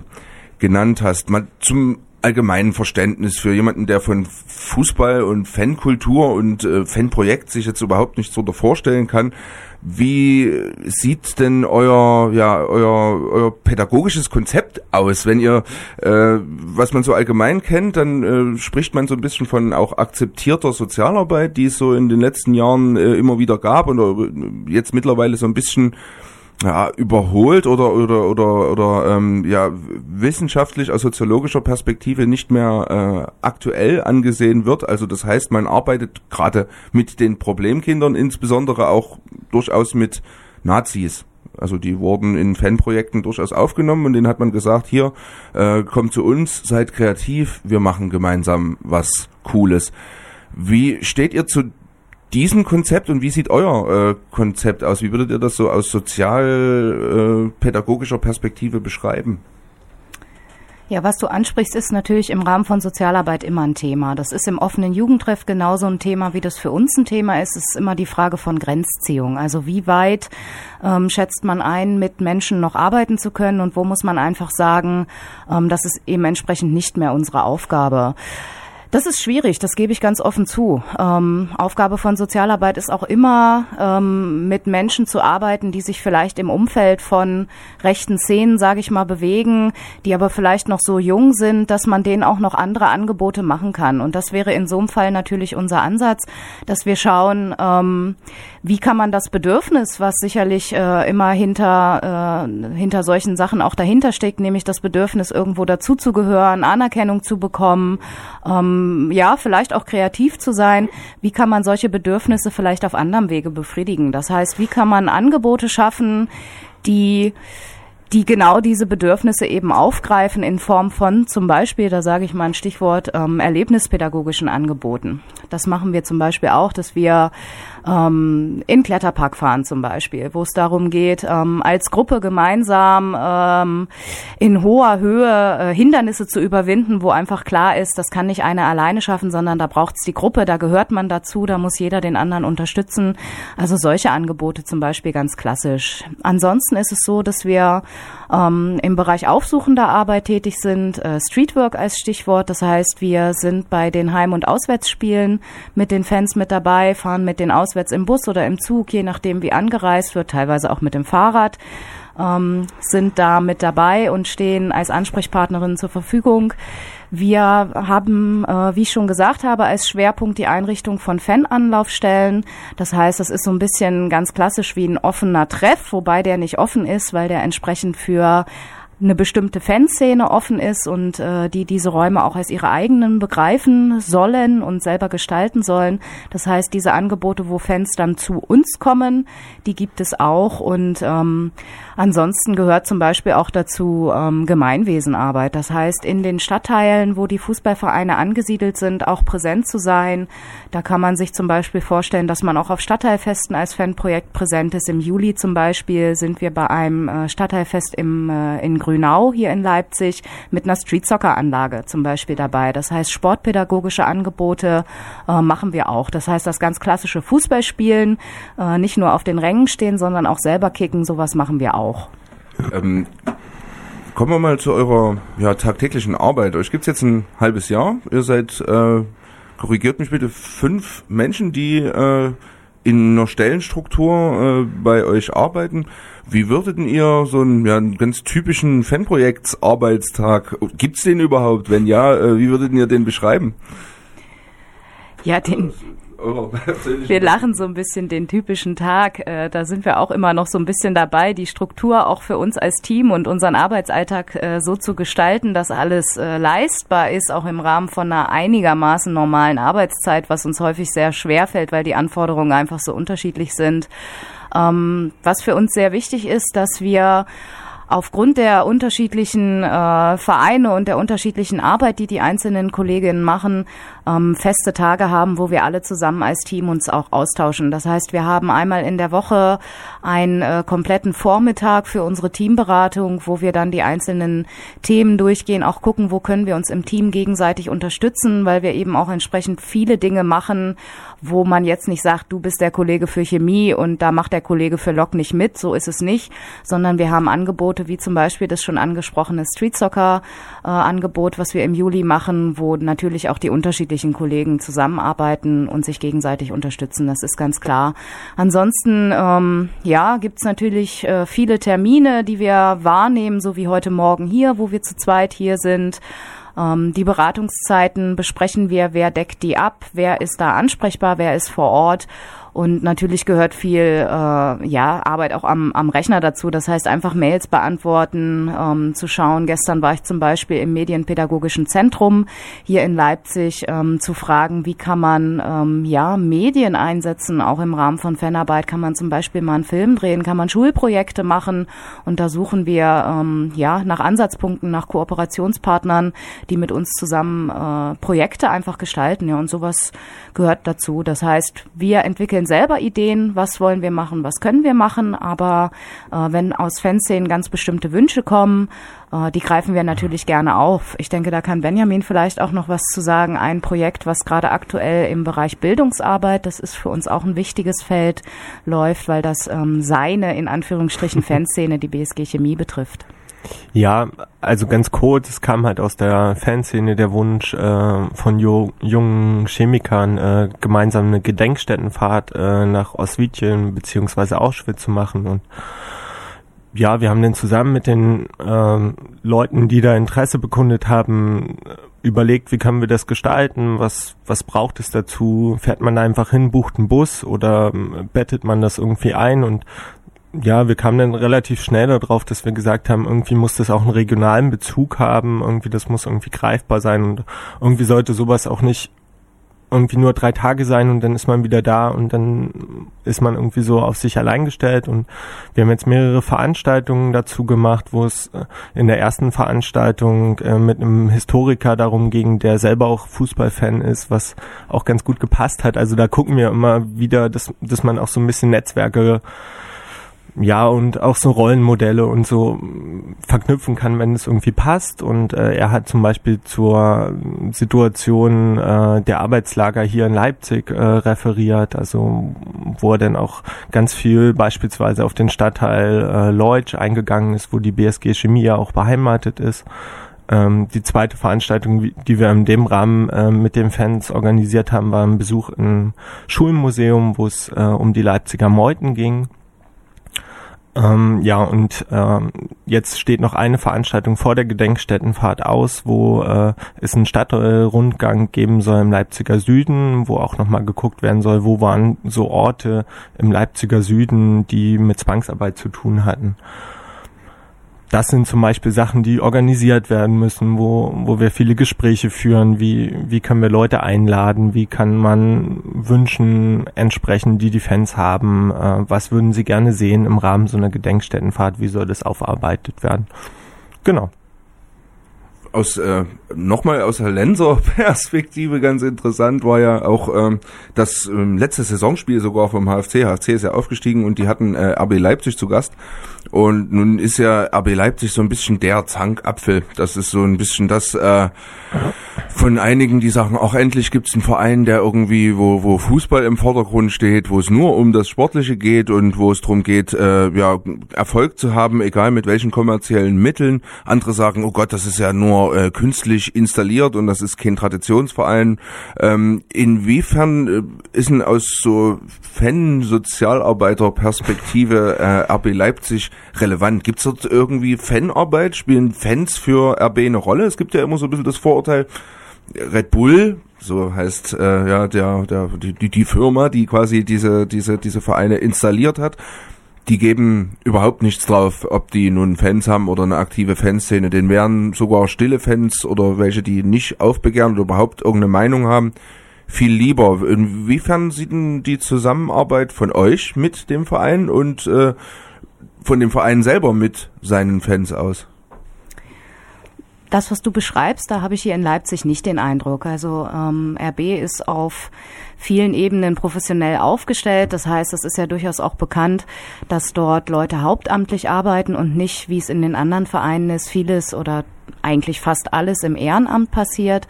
genannt hast. Mal zum allgemeinen Verständnis für jemanden, der von Fußball und Fankultur und äh, Fanprojekt sich jetzt überhaupt nichts darunter vorstellen kann. Wie sieht denn euer, ja, euer, euer pädagogisches Konzept aus? Wenn ihr, äh, was man so allgemein kennt, dann äh, spricht man so ein bisschen von auch akzeptierter Sozialarbeit, die es so in den letzten Jahren äh, immer wieder gab und äh, jetzt mittlerweile so ein bisschen ja, überholt oder oder oder oder ähm, ja wissenschaftlich aus soziologischer Perspektive nicht mehr äh, aktuell angesehen wird. Also das heißt, man arbeitet gerade mit den Problemkindern, insbesondere auch durchaus mit Nazis. Also die wurden in Fanprojekten durchaus aufgenommen und denen hat man gesagt, hier, äh, kommt zu uns, seid kreativ, wir machen gemeinsam was Cooles. Wie steht ihr zu diesem Konzept und wie sieht euer äh, Konzept aus? Wie würdet ihr das so aus sozialpädagogischer äh, Perspektive beschreiben? Ja, was du ansprichst, ist natürlich im Rahmen von Sozialarbeit immer ein Thema. Das ist im offenen Jugendtreff genauso ein Thema, wie das für uns ein Thema ist. Es ist immer die Frage von Grenzziehung. Also wie weit ähm, schätzt man ein, mit Menschen noch arbeiten zu können und wo muss man einfach sagen, ähm, das ist eben entsprechend nicht mehr unsere Aufgabe. Das ist schwierig, das gebe ich ganz offen zu. Ähm, Aufgabe von Sozialarbeit ist auch immer, ähm, mit Menschen zu arbeiten, die sich vielleicht im Umfeld von rechten Szenen, sage ich mal, bewegen, die aber vielleicht noch so jung sind, dass man denen auch noch andere Angebote machen kann. Und das wäre in so einem Fall natürlich unser Ansatz, dass wir schauen, ähm, wie kann man das Bedürfnis, was sicherlich äh, immer hinter, äh, hinter solchen Sachen auch dahinter steckt, nämlich das Bedürfnis, irgendwo dazuzugehören, Anerkennung zu bekommen, ähm, ja, vielleicht auch kreativ zu sein. Wie kann man solche Bedürfnisse vielleicht auf anderem Wege befriedigen? Das heißt, wie kann man Angebote schaffen, die die genau diese Bedürfnisse eben aufgreifen in Form von zum Beispiel, da sage ich mal ein Stichwort, ähm, erlebnispädagogischen Angeboten. Das machen wir zum Beispiel auch, dass wir ähm, in Kletterpark fahren zum Beispiel, wo es darum geht, ähm, als Gruppe gemeinsam ähm, in hoher Höhe äh, Hindernisse zu überwinden, wo einfach klar ist, das kann nicht einer alleine schaffen, sondern da braucht es die Gruppe, da gehört man dazu, da muss jeder den anderen unterstützen. Also solche Angebote zum Beispiel ganz klassisch. Ansonsten ist es so, dass wir ähm, im Bereich aufsuchender Arbeit tätig sind, äh, Streetwork als Stichwort. Das heißt, wir sind bei den Heim- und Auswärtsspielen mit den Fans mit dabei, fahren mit den auswärts im Bus oder im Zug, je nachdem wie angereist wird, teilweise auch mit dem Fahrrad ähm, sind da mit dabei und stehen als Ansprechpartnerin zur Verfügung. Wir haben, äh, wie ich schon gesagt habe, als Schwerpunkt die Einrichtung von Fan-Anlaufstellen. Das heißt, das ist so ein bisschen ganz klassisch wie ein offener Treff, wobei der nicht offen ist, weil der entsprechend für eine bestimmte Fanszene offen ist und äh, die diese Räume auch als ihre eigenen begreifen sollen und selber gestalten sollen. Das heißt, diese Angebote, wo Fans dann zu uns kommen, die gibt es auch und ähm, ansonsten gehört zum Beispiel auch dazu ähm, Gemeinwesenarbeit. Das heißt, in den Stadtteilen, wo die Fußballvereine angesiedelt sind, auch präsent zu sein. Da kann man sich zum Beispiel vorstellen, dass man auch auf Stadtteilfesten als Fanprojekt präsent ist. Im Juli zum Beispiel sind wir bei einem äh, Stadtteilfest im, äh, in Grünau hier in Leipzig mit einer Street-Soccer-Anlage zum Beispiel dabei. Das heißt, sportpädagogische Angebote äh, machen wir auch. Das heißt, das ganz klassische Fußballspielen, äh, nicht nur auf den Rängen stehen, sondern auch selber kicken, sowas machen wir auch. Ähm, kommen wir mal zu eurer ja, tagtäglichen Arbeit. Euch gibt's jetzt ein halbes Jahr. Ihr seid, äh, korrigiert mich bitte, fünf Menschen, die äh, in einer Stellenstruktur äh, bei euch arbeiten. Wie würdet ihr so einen, ja, einen ganz typischen Fanprojektsarbeitstag, gibt's den überhaupt? Wenn ja, äh, wie würdet ihr den beschreiben? Ja, den, wir lachen so ein bisschen den typischen Tag. Äh, da sind wir auch immer noch so ein bisschen dabei, die Struktur auch für uns als Team und unseren Arbeitsalltag äh, so zu gestalten, dass alles äh, leistbar ist, auch im Rahmen von einer einigermaßen normalen Arbeitszeit, was uns häufig sehr schwer fällt, weil die Anforderungen einfach so unterschiedlich sind. Ähm, was für uns sehr wichtig ist, dass wir aufgrund der unterschiedlichen äh, Vereine und der unterschiedlichen Arbeit, die die einzelnen Kolleginnen machen, ähm, feste Tage haben, wo wir alle zusammen als Team uns auch austauschen. Das heißt, wir haben einmal in der Woche einen äh, kompletten Vormittag für unsere Teamberatung, wo wir dann die einzelnen Themen durchgehen, auch gucken, wo können wir uns im Team gegenseitig unterstützen, weil wir eben auch entsprechend viele Dinge machen, wo man jetzt nicht sagt, du bist der Kollege für Chemie und da macht der Kollege für Lok nicht mit, so ist es nicht, sondern wir haben Angebote wie zum Beispiel das schon angesprochene Street Soccer äh, Angebot, was wir im Juli machen, wo natürlich auch die unterschiedlichen Kollegen zusammenarbeiten und sich gegenseitig unterstützen. Das ist ganz klar. Ansonsten ähm, ja, gibt's natürlich äh, viele Termine, die wir wahrnehmen, so wie heute Morgen hier, wo wir zu zweit hier sind. Ähm, die Beratungszeiten besprechen wir, wer deckt die ab, wer ist da ansprechbar, wer ist vor Ort und natürlich gehört viel äh, ja, Arbeit auch am, am Rechner dazu. Das heißt, einfach Mails beantworten, ähm, zu schauen. Gestern war ich zum Beispiel im Medienpädagogischen Zentrum hier in Leipzig, ähm, zu fragen, wie kann man ähm, ja, Medien einsetzen. Auch im Rahmen von Fanarbeit kann man zum Beispiel mal einen Film drehen, kann man Schulprojekte machen. Und da suchen wir ähm, ja, nach Ansatzpunkten, nach Kooperationspartnern, die mit uns zusammen äh, Projekte einfach gestalten. Ja, und sowas gehört dazu. Das heißt, wir entwickeln entwickeln selber Ideen, was wollen wir machen, was können wir machen, aber äh, wenn aus Fanszenen ganz bestimmte Wünsche kommen, äh, die greifen wir natürlich gerne auf. Ich denke, da kann Benjamin vielleicht auch noch was zu sagen. Ein Projekt, was gerade aktuell im Bereich Bildungsarbeit, das ist für uns auch ein wichtiges Feld, läuft, weil das ähm, seine, in Anführungsstrichen, Fanszene, die BSG Chemie betrifft. Ja, also ganz kurz, es kam halt aus der Fanszene der Wunsch äh, von jo jungen Chemikern, äh, gemeinsam eine Gedenkstättenfahrt äh, nach Oswiecim beziehungsweise Auschwitz zu machen. Und ja, wir haben dann zusammen mit den ähm, Leuten, die da Interesse bekundet haben, überlegt, wie können wir das gestalten, was, was braucht es dazu, fährt man einfach hin, bucht einen Bus oder ähm, bettet man das irgendwie ein? Und ja, wir kamen dann relativ schnell darauf, dass wir gesagt haben, irgendwie muss das auch einen regionalen Bezug haben, irgendwie das muss irgendwie greifbar sein und irgendwie sollte sowas auch nicht irgendwie nur drei Tage sein und dann ist man wieder da und dann ist man irgendwie so auf sich allein gestellt und wir haben jetzt mehrere Veranstaltungen dazu gemacht, wo es äh, in der ersten Veranstaltung äh, mit einem Historiker darum ging, der selber auch Fußballfan ist, was auch ganz gut gepasst hat. Also da gucken wir immer wieder, dass, dass man auch so ein bisschen Netzwerke ja, und auch so Rollenmodelle und so verknüpfen kann, wenn es irgendwie passt. Und äh, er hat zum Beispiel zur Situation äh, der Arbeitslager hier in Leipzig äh, referiert, also wo er dann auch ganz viel beispielsweise auf den Stadtteil äh, Leutsch eingegangen ist, wo die BSG Chemie ja auch beheimatet ist. Ähm, die zweite Veranstaltung, die wir in dem Rahmen äh, mit den Fans organisiert haben, war ein Besuch im Schulmuseum, wo es äh, um die Leipziger Meuten ging ähm, ja, und ähm, jetzt steht noch eine Veranstaltung vor der Gedenkstättenfahrt aus, wo äh, es einen Stadtrundgang geben soll im Leipziger Süden, wo auch nochmal geguckt werden soll, wo waren so Orte im Leipziger Süden, die mit Zwangsarbeit zu tun hatten das sind zum Beispiel Sachen, die organisiert werden müssen, wo, wo wir viele Gespräche führen, wie, wie können wir Leute einladen, wie kann man Wünschen entsprechen, die die Fans haben, äh, was würden sie gerne sehen im Rahmen so einer Gedenkstättenfahrt, wie soll das aufarbeitet werden. Genau aus äh, nochmal aus der Lenser-Perspektive ganz interessant war ja auch ähm, das ähm, letzte Saisonspiel sogar vom HFC. HFC ist ja aufgestiegen und die hatten äh, RB Leipzig zu Gast. Und nun ist ja RB Leipzig so ein bisschen der Zankapfel. Das ist so ein bisschen das äh, von einigen, die sagen, auch endlich gibt's einen Verein, der irgendwie, wo, wo Fußball im Vordergrund steht, wo es nur um das Sportliche geht und wo es darum geht, äh, ja, Erfolg zu haben, egal mit welchen kommerziellen Mitteln. Andere sagen, oh Gott, das ist ja nur äh, künstlich installiert und das ist kein Traditionsverein. Ähm, inwiefern äh, ist denn aus so Fan-Sozialarbeiter-Perspektive äh, RB Leipzig relevant? Gibt es dort irgendwie Fanarbeit? Spielen Fans für RB eine Rolle? Es gibt ja immer so ein bisschen das Vorurteil, Red Bull, so heißt äh, ja der, der die, die Firma, die quasi diese diese diese Vereine installiert hat, die geben überhaupt nichts drauf, ob die nun Fans haben oder eine aktive Fanszene. Den wären sogar stille Fans oder welche, die nicht aufbegehren oder überhaupt irgendeine Meinung haben, viel lieber. Inwiefern sieht denn die Zusammenarbeit von euch mit dem Verein und äh, von dem Verein selber mit seinen Fans aus? Das, was du beschreibst, da habe ich hier in Leipzig nicht den Eindruck. Also ähm, RB ist auf vielen Ebenen professionell aufgestellt. Das heißt, es ist ja durchaus auch bekannt, dass dort Leute hauptamtlich arbeiten und nicht, wie es in den anderen Vereinen ist, vieles oder eigentlich fast alles im Ehrenamt passiert.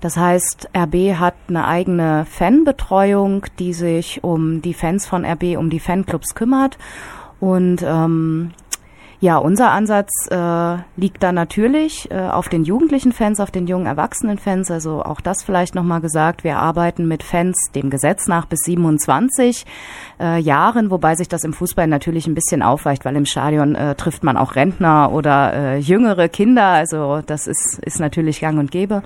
Das heißt, RB hat eine eigene Fanbetreuung, die sich um die Fans von RB, um die Fanclubs kümmert. Und ähm, ja, unser Ansatz äh, liegt da natürlich äh, auf den jugendlichen Fans, auf den jungen Erwachsenen-Fans. Also auch das vielleicht nochmal gesagt. Wir arbeiten mit Fans dem Gesetz nach bis 27 äh, Jahren, wobei sich das im Fußball natürlich ein bisschen aufweicht, weil im Stadion äh, trifft man auch Rentner oder äh, jüngere Kinder. Also das ist, ist natürlich gang und gäbe.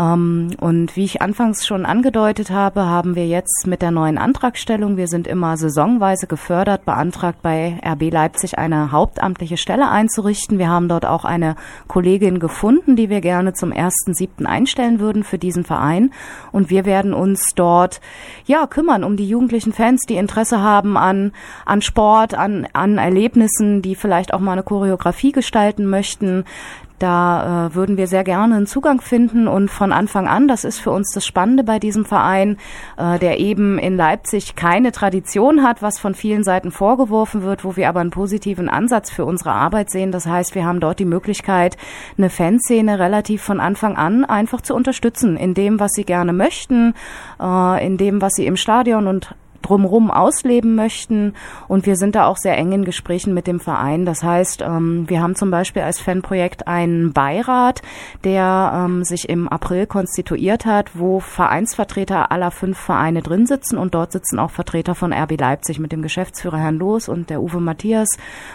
Ähm, und wie ich anfangs schon angedeutet habe, haben wir jetzt mit der neuen Antragstellung, wir sind immer saisonweise gefördert, beantragt bei RB Leipzig eine hauptamtliche Stelle einzurichten. Wir haben dort auch eine Kollegin gefunden, die wir gerne zum 1.7. einstellen würden für diesen Verein. Und wir werden uns dort, ja, kümmern um die jugendlichen Fans, die Interesse haben an, an Sport, an, an Erlebnissen, die vielleicht auch mal eine Choreografie gestalten möchten, da äh, würden wir sehr gerne einen Zugang finden und von Anfang an, das ist für uns das Spannende bei diesem Verein, äh, der eben in Leipzig keine Tradition hat, was von vielen Seiten vorgeworfen wird, wo wir aber einen positiven Ansatz für unsere Arbeit sehen. Das heißt, wir haben dort die Möglichkeit, eine Fanszene relativ von Anfang an einfach zu unterstützen in dem, was sie gerne möchten, äh, in dem, was sie im Stadion und drumherum ausleben möchten. Und wir sind da auch sehr eng in Gesprächen mit dem Verein. Das heißt, ähm, wir haben zum Beispiel als Fanprojekt einen Beirat, der ähm, sich im April konstituiert hat, wo Vereinsvertreter aller fünf Vereine drin sitzen und dort sitzen auch Vertreter von RB Leipzig mit dem Geschäftsführer Herrn Loos und der Uwe Matthias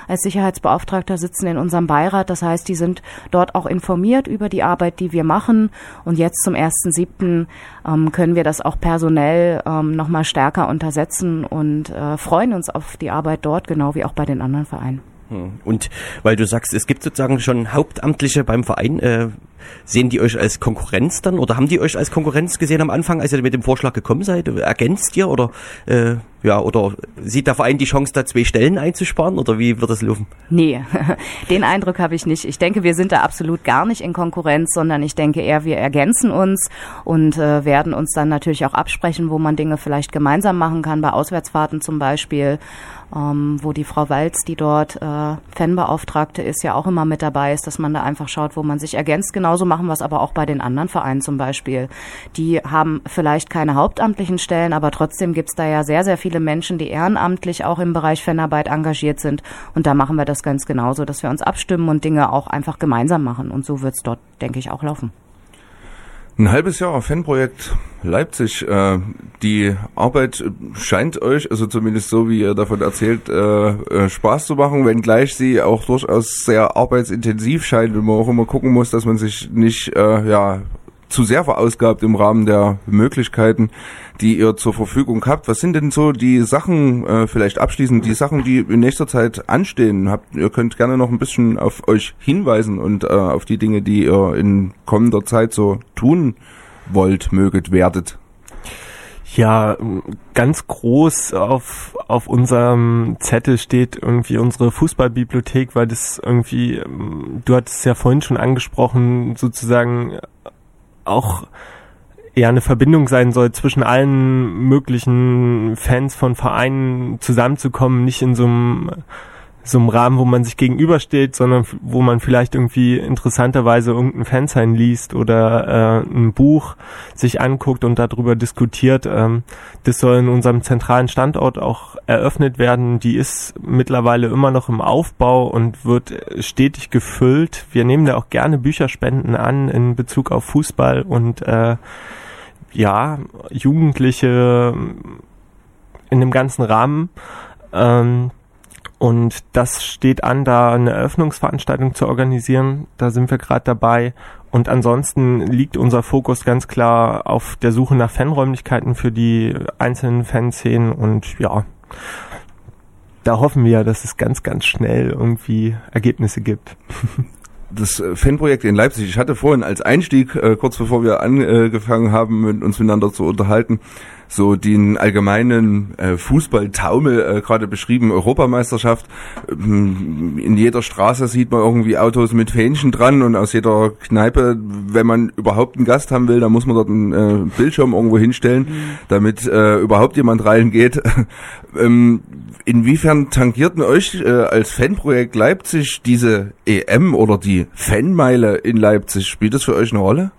als Sicherheitsbeauftragter sitzen in unserem Beirat. Das heißt, die sind dort auch informiert über die Arbeit, die wir machen. Und jetzt zum 1.7. Ähm, können wir das auch personell ähm, nochmal stärker untersetzen setzen und äh, freuen uns auf die Arbeit dort, genau wie auch bei den anderen Vereinen. Hm. Und weil du sagst, es gibt sozusagen schon Hauptamtliche beim Verein, äh, sehen die euch als Konkurrenz dann oder haben die euch als Konkurrenz gesehen am Anfang, als ihr mit dem Vorschlag gekommen seid? Ergänzt ihr oder äh, ja oder sieht der Verein die Chance, da zwei Stellen einzusparen oder wie wird das laufen? Nee, den Eindruck habe ich nicht. Ich denke, wir sind da absolut gar nicht in Konkurrenz, sondern ich denke eher, wir ergänzen uns und äh, werden uns dann natürlich auch absprechen, wo man Dinge vielleicht gemeinsam machen kann, bei Auswärtsfahrten zum Beispiel ähm, wo die Frau Walz, die dort äh, Fanbeauftragte ist, ja auch immer mit dabei ist, dass man da einfach schaut, wo man sich ergänzt. Genauso machen wir es aber auch bei den anderen Vereinen zum Beispiel. Die haben vielleicht keine hauptamtlichen Stellen, aber trotzdem gibt es da ja sehr, sehr viele Menschen, die ehrenamtlich auch im Bereich Fanarbeit engagiert sind. Und da machen wir das ganz genauso, dass wir uns abstimmen und Dinge auch einfach gemeinsam machen. Und so wird es dort, denke ich, auch laufen. Ein halbes Jahr Fanprojekt Leipzig. Äh, die Arbeit scheint euch, also zumindest so wie ihr davon erzählt, äh, äh, Spaß zu machen, wenngleich sie auch durchaus sehr arbeitsintensiv scheint und man auch immer gucken muss, dass man sich nicht äh, ja zu sehr verausgabt im Rahmen der Möglichkeiten, die ihr zur Verfügung habt. Was sind denn so die Sachen, äh, vielleicht abschließend, die Sachen, die in nächster Zeit anstehen? Habt, ihr könnt gerne noch ein bisschen auf euch hinweisen und äh, auf die Dinge, die ihr in kommender Zeit so tun wollt, möget, werdet. Ja, ganz groß auf, auf unserem Zettel steht irgendwie unsere Fußballbibliothek, weil das irgendwie, du hattest es ja vorhin schon angesprochen, sozusagen auch eher eine Verbindung sein soll zwischen allen möglichen Fans von Vereinen zusammenzukommen, nicht in so einem so einem Rahmen, wo man sich gegenübersteht, sondern wo man vielleicht irgendwie interessanterweise irgendein Fansign liest oder äh, ein Buch sich anguckt und darüber diskutiert. Ähm, das soll in unserem zentralen Standort auch eröffnet werden. Die ist mittlerweile immer noch im Aufbau und wird stetig gefüllt. Wir nehmen da auch gerne Bücherspenden an in Bezug auf Fußball und äh, ja, Jugendliche in dem ganzen Rahmen. Ähm, und das steht an, da eine Eröffnungsveranstaltung zu organisieren. Da sind wir gerade dabei. Und ansonsten liegt unser Fokus ganz klar auf der Suche nach Fanräumlichkeiten für die einzelnen Fanszenen. Und ja, da hoffen wir, dass es ganz, ganz schnell irgendwie Ergebnisse gibt. das äh, Fanprojekt in Leipzig. Ich hatte vorhin als Einstieg, äh, kurz bevor wir angefangen haben, uns miteinander zu unterhalten, so den allgemeinen äh, Fußballtaumel äh, gerade beschrieben, Europameisterschaft. Ähm, in jeder Straße sieht man irgendwie Autos mit Fähnchen dran und aus jeder Kneipe, wenn man überhaupt einen Gast haben will, dann muss man dort einen äh, Bildschirm irgendwo hinstellen, mhm. damit äh, überhaupt jemand reingeht. ähm, inwiefern tangiert euch äh, als Fanprojekt Leipzig diese EM oder die Fanmeile in Leipzig? Spielt das für euch eine Rolle?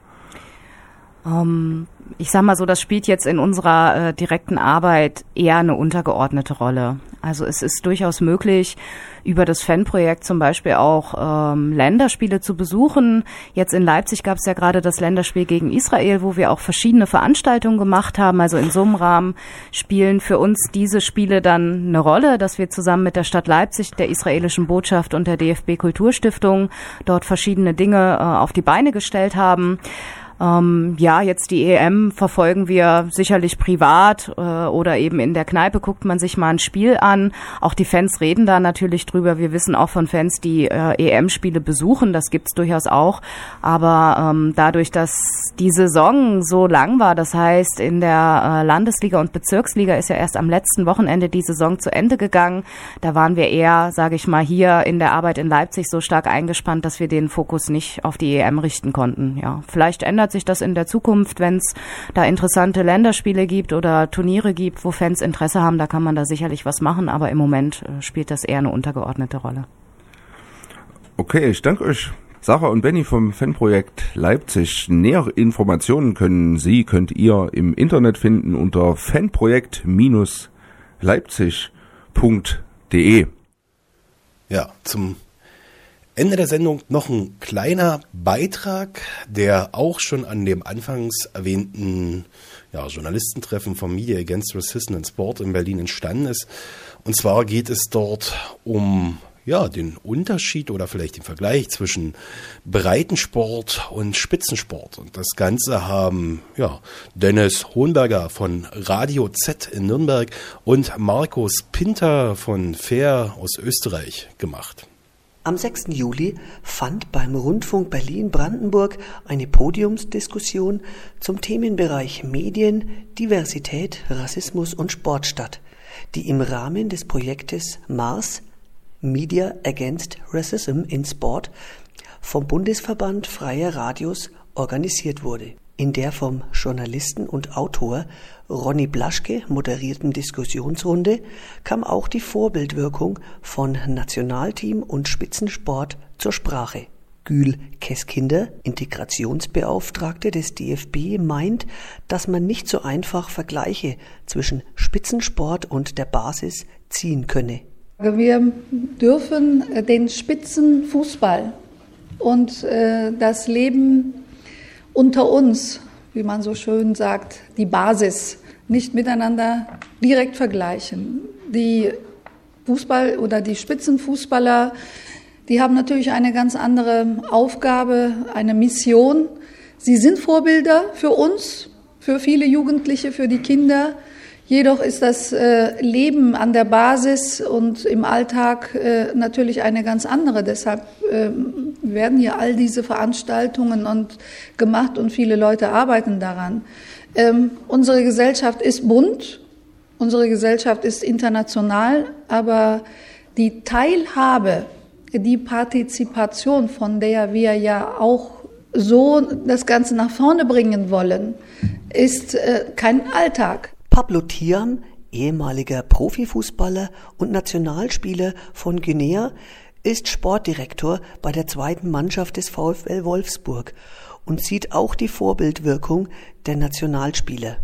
Um, ähm, ich sag mal so, das spielt jetzt in unserer äh, direkten Arbeit eher eine untergeordnete Rolle. Also es ist durchaus möglich, über das Fanprojekt zum Beispiel auch ähm, Länderspiele zu besuchen. Jetzt in Leipzig gab es ja gerade das Länderspiel gegen Israel, wo wir auch verschiedene Veranstaltungen gemacht haben. Also in so einem Rahmen spielen für uns diese Spiele dann eine Rolle, dass wir zusammen mit der Stadt Leipzig, der israelischen Botschaft und der DFB Kulturstiftung dort verschiedene Dinge äh, auf die Beine gestellt haben. Ähm, ja, jetzt die EM verfolgen wir sicherlich privat äh, oder eben in der Kneipe guckt man sich mal ein Spiel an. Auch die Fans reden da natürlich drüber. Wir wissen auch von Fans, die äh, EM-Spiele besuchen, das gibt's durchaus auch. Aber ähm, dadurch, dass die Saison so lang war, das heißt in der äh, Landesliga und Bezirksliga ist ja erst am letzten Wochenende die Saison zu Ende gegangen. Da waren wir eher, sage ich mal, hier in der Arbeit in Leipzig so stark eingespannt, dass wir den Fokus nicht auf die EM richten konnten. Ja, vielleicht ändert ändert sich das in der Zukunft, wenn es da interessante Länderspiele gibt oder Turniere gibt, wo Fans Interesse haben, da kann man da sicherlich was machen, aber im Moment äh, spielt das eher eine untergeordnete Rolle. Okay, ich danke euch. Sarah und Benny vom Fanprojekt Leipzig. Nähere Informationen können Sie, könnt ihr im Internet finden unter fanprojekt-leipzig.de. Ja, zum Ende der Sendung noch ein kleiner Beitrag, der auch schon an dem anfangs erwähnten ja, Journalistentreffen vom Media Against Racism in Sport in Berlin entstanden ist. Und zwar geht es dort um ja, den Unterschied oder vielleicht den Vergleich zwischen Breitensport und Spitzensport. Und das Ganze haben ja, Dennis Hohenberger von Radio Z in Nürnberg und Markus Pinter von Fair aus Österreich gemacht. Am 6. Juli fand beim Rundfunk Berlin-Brandenburg eine Podiumsdiskussion zum Themenbereich Medien, Diversität, Rassismus und Sport statt, die im Rahmen des Projektes Mars Media Against Racism in Sport vom Bundesverband Freier Radios organisiert wurde. In der vom Journalisten und Autor Ronny Blaschke moderierten Diskussionsrunde kam auch die Vorbildwirkung von Nationalteam und Spitzensport zur Sprache. Gül Keskinder, Integrationsbeauftragte des DFB, meint, dass man nicht so einfach Vergleiche zwischen Spitzensport und der Basis ziehen könne. Wir dürfen den Spitzenfußball und äh, das Leben unter uns, wie man so schön sagt, die Basis, nicht miteinander direkt vergleichen. Die Fußball- oder die Spitzenfußballer, die haben natürlich eine ganz andere Aufgabe, eine Mission. Sie sind Vorbilder für uns, für viele Jugendliche, für die Kinder. Jedoch ist das äh, Leben an der Basis und im Alltag äh, natürlich eine ganz andere. Deshalb äh, werden hier all diese Veranstaltungen und gemacht und viele Leute arbeiten daran. Ähm, unsere Gesellschaft ist bunt, unsere Gesellschaft ist international, aber die Teilhabe, die Partizipation, von der wir ja auch so das Ganze nach vorne bringen wollen, ist kein Alltag. Pablo Thiam, ehemaliger Profifußballer und Nationalspieler von Guinea, ist Sportdirektor bei der zweiten Mannschaft des VfL Wolfsburg und sieht auch die Vorbildwirkung der Nationalspieler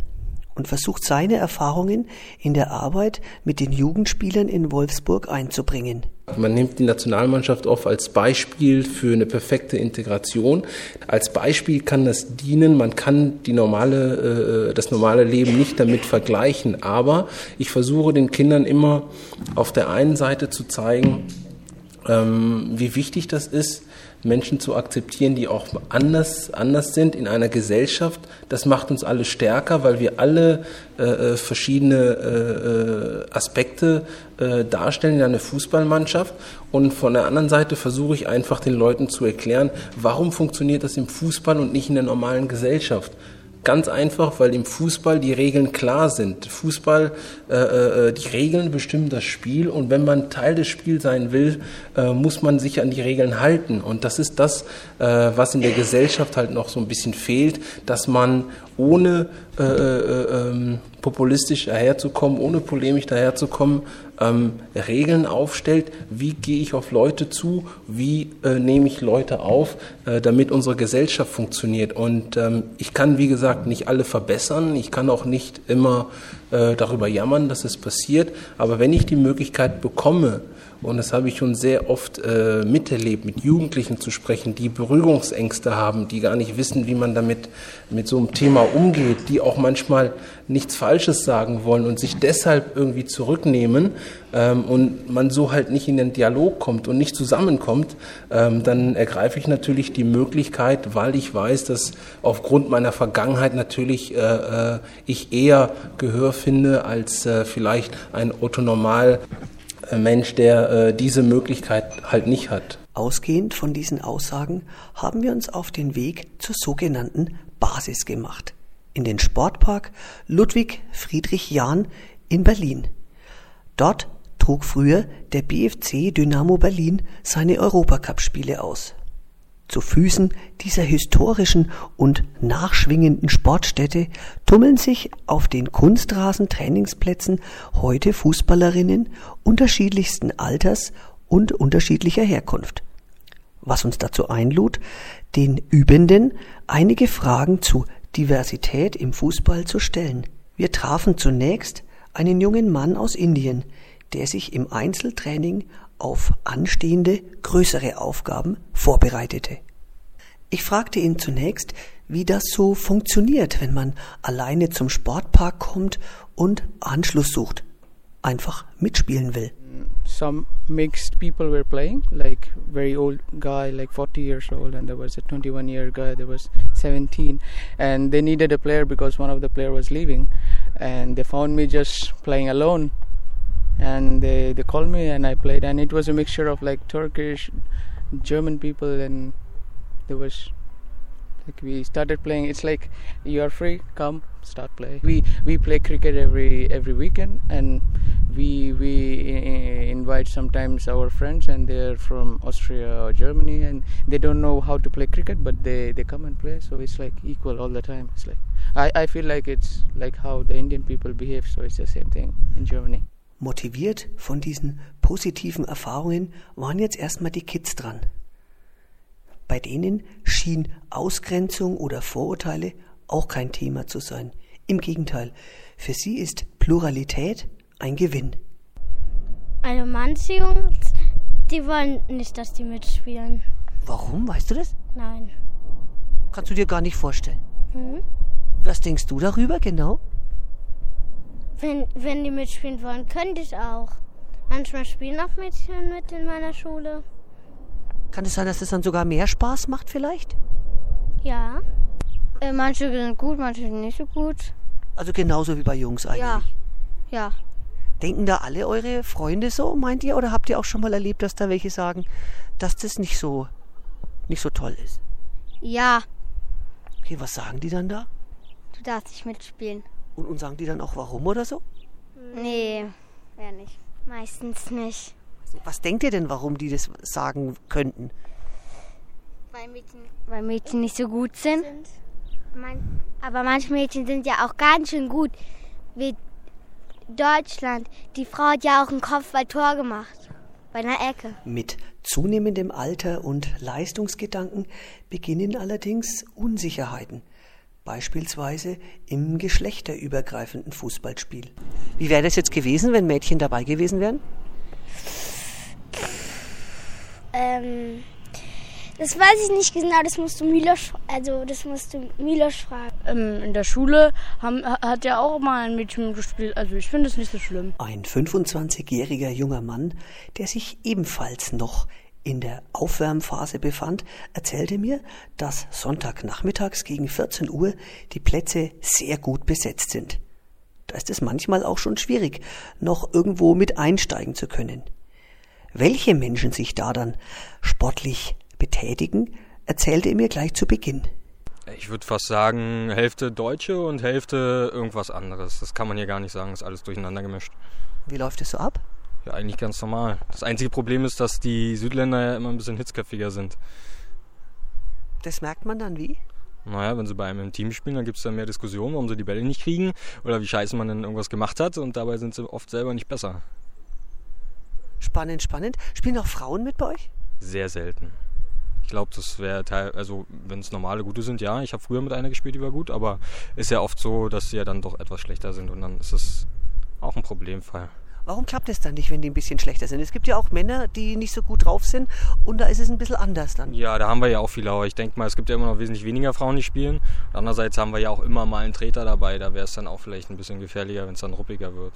und versucht seine Erfahrungen in der Arbeit mit den Jugendspielern in Wolfsburg einzubringen. Man nimmt die Nationalmannschaft oft als Beispiel für eine perfekte Integration. Als Beispiel kann das dienen. Man kann die normale, äh, das normale Leben nicht damit vergleichen. Aber ich versuche den Kindern immer auf der einen Seite zu zeigen, ähm, wie wichtig das ist, Menschen zu akzeptieren, die auch anders, anders sind in einer Gesellschaft. Das macht uns alle stärker, weil wir alle äh, äh verschiedene äh, äh, Aspekte äh, darstellen in einer Fußballmannschaft. Und von der anderen Seite versuche ich einfach den Leuten zu erklären, warum funktioniert das im Fußball und nicht in der normalen Gesellschaft. Ganz einfach, weil im Fußball die Regeln klar sind. Fußball, äh, äh, die Regeln bestimmen das Spiel und wenn man Teil des Spiels sein will, äh, muss man sich an die Regeln halten. Und das ist das, äh, was in der Gesellschaft halt noch so ein bisschen fehlt, dass man ohne äh, äh, ähm, populistisch daherzukommen, ohne polemisch daherzukommen, ähm, Regeln aufstellt, wie gehe ich auf Leute zu, wie äh, nehme ich Leute auf, äh, damit unsere Gesellschaft funktioniert. Und ähm, ich kann, wie gesagt, nicht alle verbessern, ich kann auch nicht immer äh, darüber jammern, dass es passiert, aber wenn ich die Möglichkeit bekomme, und das habe ich schon sehr oft äh, miterlebt, mit Jugendlichen zu sprechen, die Berührungsängste haben, die gar nicht wissen, wie man damit mit so einem Thema umgeht, die auch manchmal nichts Falsches sagen wollen und sich deshalb irgendwie zurücknehmen ähm, und man so halt nicht in den Dialog kommt und nicht zusammenkommt, ähm, dann ergreife ich natürlich die Möglichkeit, weil ich weiß, dass aufgrund meiner Vergangenheit natürlich äh, äh, ich eher Gehör finde als äh, vielleicht ein autonormal Mensch, der äh, diese Möglichkeit halt nicht hat. Ausgehend von diesen Aussagen haben wir uns auf den Weg zur sogenannten Basis gemacht. In den Sportpark Ludwig Friedrich Jahn in Berlin. Dort trug früher der BFC Dynamo Berlin seine Europacup-Spiele aus. Zu Füßen dieser historischen und nachschwingenden Sportstätte tummeln sich auf den Kunstrasen-Trainingsplätzen heute Fußballerinnen unterschiedlichsten Alters und unterschiedlicher Herkunft. Was uns dazu einlud, den Übenden einige Fragen zu Diversität im Fußball zu stellen. Wir trafen zunächst einen jungen Mann aus Indien, der sich im Einzeltraining auf anstehende größere Aufgaben vorbereitete. Ich fragte ihn zunächst, wie das so funktioniert, wenn man alleine zum Sportpark kommt und Anschluss sucht. einfach mitspielen will. Some mixed people were playing, like very old guy, like 40 years old, and there was a 21 year guy, there was 17, and they needed a player because one of the player was leaving, and they found me just playing alone, and they they called me and I played, and it was a mixture of like Turkish, German people, and there was like we started playing. It's like you are free come start play. We we play cricket every every weekend and we we eh, eh, invite sometimes our friends and they're from austria or germany and they don't know how to play cricket but they they come and play so it's like equal all the time. It's like i i feel like it's like how the indian people behave so it's the same thing in germany Motiviert von diesen positiven Erfahrungen waren jetzt erstmal die Kids dran. Bei denen schien Ausgrenzung oder Vorurteile auch kein Thema zu sein. Im Gegenteil, für sie ist Pluralität ein Gewinn. Also manche Jungs, die wollen nicht, dass die mitspielen. Warum? Weißt du das? Nein. Kannst du dir gar nicht vorstellen. Hm? Was denkst du darüber genau? Wenn, wenn die mitspielen wollen, könnte ich auch. Manchmal spielen auch Mädchen mit in meiner Schule. Kann es sein, dass es dann sogar mehr Spaß macht vielleicht? Ja. Äh, manche sind gut, manche sind nicht so gut. Also genauso wie bei Jungs eigentlich. Ja. Ja. Denken da alle eure Freunde so, meint ihr? Oder habt ihr auch schon mal erlebt, dass da welche sagen, dass das nicht so, nicht so toll ist? Ja. Okay, was sagen die dann da? Du darfst nicht mitspielen. Und, und sagen die dann auch warum oder so? Nee, eher nicht. Meistens nicht. Was denkt ihr denn, warum die das sagen könnten? Weil Mädchen, weil Mädchen nicht so gut sind. Man, aber manche Mädchen sind ja auch ganz schön gut. Wie Deutschland. Die Frau hat ja auch ein Kopfballtor gemacht. Bei einer Ecke. Mit zunehmendem Alter und Leistungsgedanken beginnen allerdings Unsicherheiten. Beispielsweise im geschlechterübergreifenden Fußballspiel. Wie wäre das jetzt gewesen, wenn Mädchen dabei gewesen wären? Ähm, das weiß ich nicht genau, das musst du Milos, also das musst du Milos fragen. Ähm, in der Schule haben, hat ja auch mal ein Mädchen gespielt, also ich finde es nicht so schlimm. Ein 25-jähriger junger Mann, der sich ebenfalls noch in der Aufwärmphase befand, erzählte mir, dass Sonntagnachmittags gegen 14 Uhr die Plätze sehr gut besetzt sind. Da ist es manchmal auch schon schwierig, noch irgendwo mit einsteigen zu können. Welche Menschen sich da dann sportlich betätigen, erzählte er mir gleich zu Beginn. Ich würde fast sagen, Hälfte Deutsche und Hälfte irgendwas anderes. Das kann man hier gar nicht sagen, ist alles durcheinander gemischt. Wie läuft es so ab? Ja, eigentlich ganz normal. Das einzige Problem ist, dass die Südländer ja immer ein bisschen hitzköpfiger sind. Das merkt man dann wie? Naja, wenn sie bei einem im Team spielen, dann gibt es dann mehr Diskussionen, warum sie die Bälle nicht kriegen oder wie scheiße man denn irgendwas gemacht hat und dabei sind sie oft selber nicht besser. Spannend, spannend. Spielen auch Frauen mit bei euch? Sehr selten. Ich glaube, das wäre Teil, also wenn es normale Gute sind, ja. Ich habe früher mit einer gespielt, die war gut, aber ist ja oft so, dass sie ja dann doch etwas schlechter sind und dann ist es auch ein Problemfall. Warum klappt es dann nicht, wenn die ein bisschen schlechter sind? Es gibt ja auch Männer, die nicht so gut drauf sind und da ist es ein bisschen anders dann. Ja, da haben wir ja auch viele, aber ich denke mal, es gibt ja immer noch wesentlich weniger Frauen, die spielen. Und andererseits haben wir ja auch immer mal einen Treter dabei, da wäre es dann auch vielleicht ein bisschen gefährlicher, wenn es dann ruppiger wird.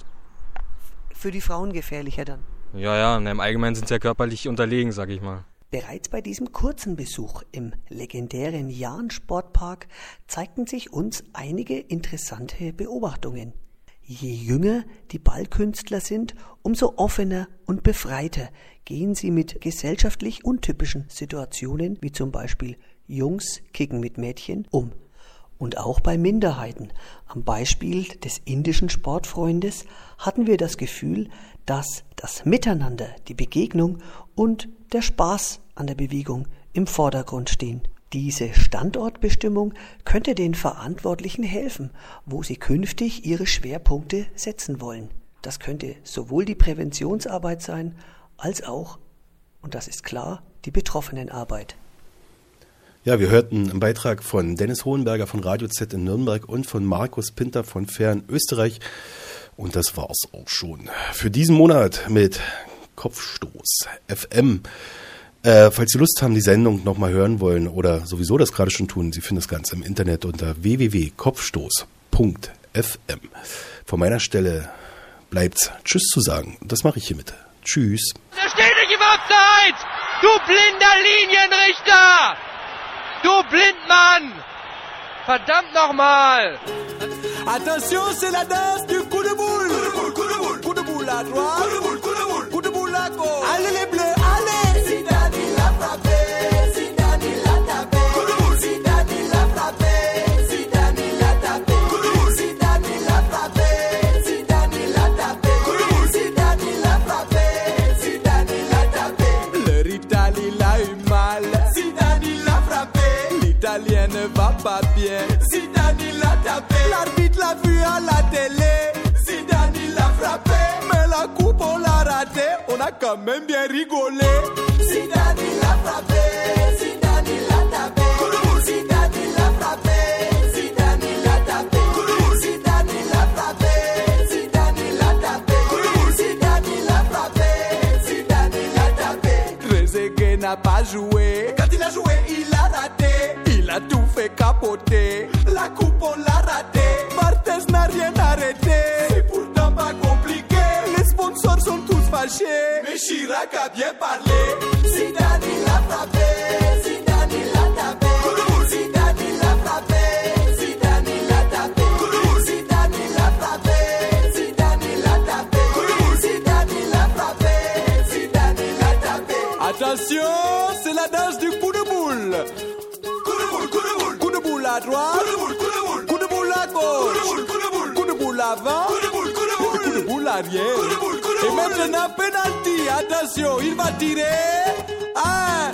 Für die Frauen gefährlicher dann? Ja, ja, im Allgemeinen sind sie ja körperlich unterlegen, sag ich mal. Bereits bei diesem kurzen Besuch im legendären Jahn Sportpark zeigten sich uns einige interessante Beobachtungen. Je jünger die Ballkünstler sind, umso offener und befreiter gehen sie mit gesellschaftlich untypischen Situationen, wie zum Beispiel Jungs kicken mit Mädchen, um. Und auch bei Minderheiten. Am Beispiel des indischen Sportfreundes hatten wir das Gefühl, dass das Miteinander, die Begegnung und der Spaß an der Bewegung im Vordergrund stehen. Diese Standortbestimmung könnte den Verantwortlichen helfen, wo sie künftig ihre Schwerpunkte setzen wollen. Das könnte sowohl die Präventionsarbeit sein, als auch, und das ist klar, die Betroffenenarbeit. Ja, wir hörten einen Beitrag von Dennis Hohenberger von Radio Z in Nürnberg und von Markus Pinter von Fern Österreich. Und das war's auch schon für diesen Monat mit Kopfstoß FM. Äh, falls Sie Lust haben, die Sendung nochmal hören wollen oder sowieso das gerade schon tun, Sie finden das Ganze im Internet unter www.kopfstoß.fm. Von meiner Stelle bleibt Tschüss zu sagen. Das mache ich hiermit. Tschüss. Der steht nicht im Abseits! Du blinder Linienrichter! Du Blindmann! Verdammt nochmal! Attention, c'est la danse du coup de boule. Coup de boule, coup de boule. Coup de boule à droite. Quand même bien rigolé. Zidane il a frappé. Zidane il a tapé. Zidane il a frappé. Zidane il a tapé. Zidane il a frappé. Zidane il a tapé. Zidane il a frappé. Zidane il a tapé. Trezeguet n'a pas joué. Quand il a joué, il a raté. Il a tout fait capoter. Mais Chirac a bien parlé. Zidane, il a frappé. Zidane, il a tapé. Zidane, il a frappé. Zidane, il a tapé. Zidane, il a frappé. Zidane, il a tapé. Zidane, il a frappé. Zidane, il a tapé. Attention, c'est la danse du coup de boule. Coup de boule, coup de boule. Coup de boule à droite. Coup de boule, coup de boule. Coup de boule à gauche. Coup de boule, coup de boule. Coup de boule avant. Coup de boule, coup de boule. Coup de boule arrière. Coup de boule, coup de boule. Et maintenant, penalty. Attention, il va tirer. Un,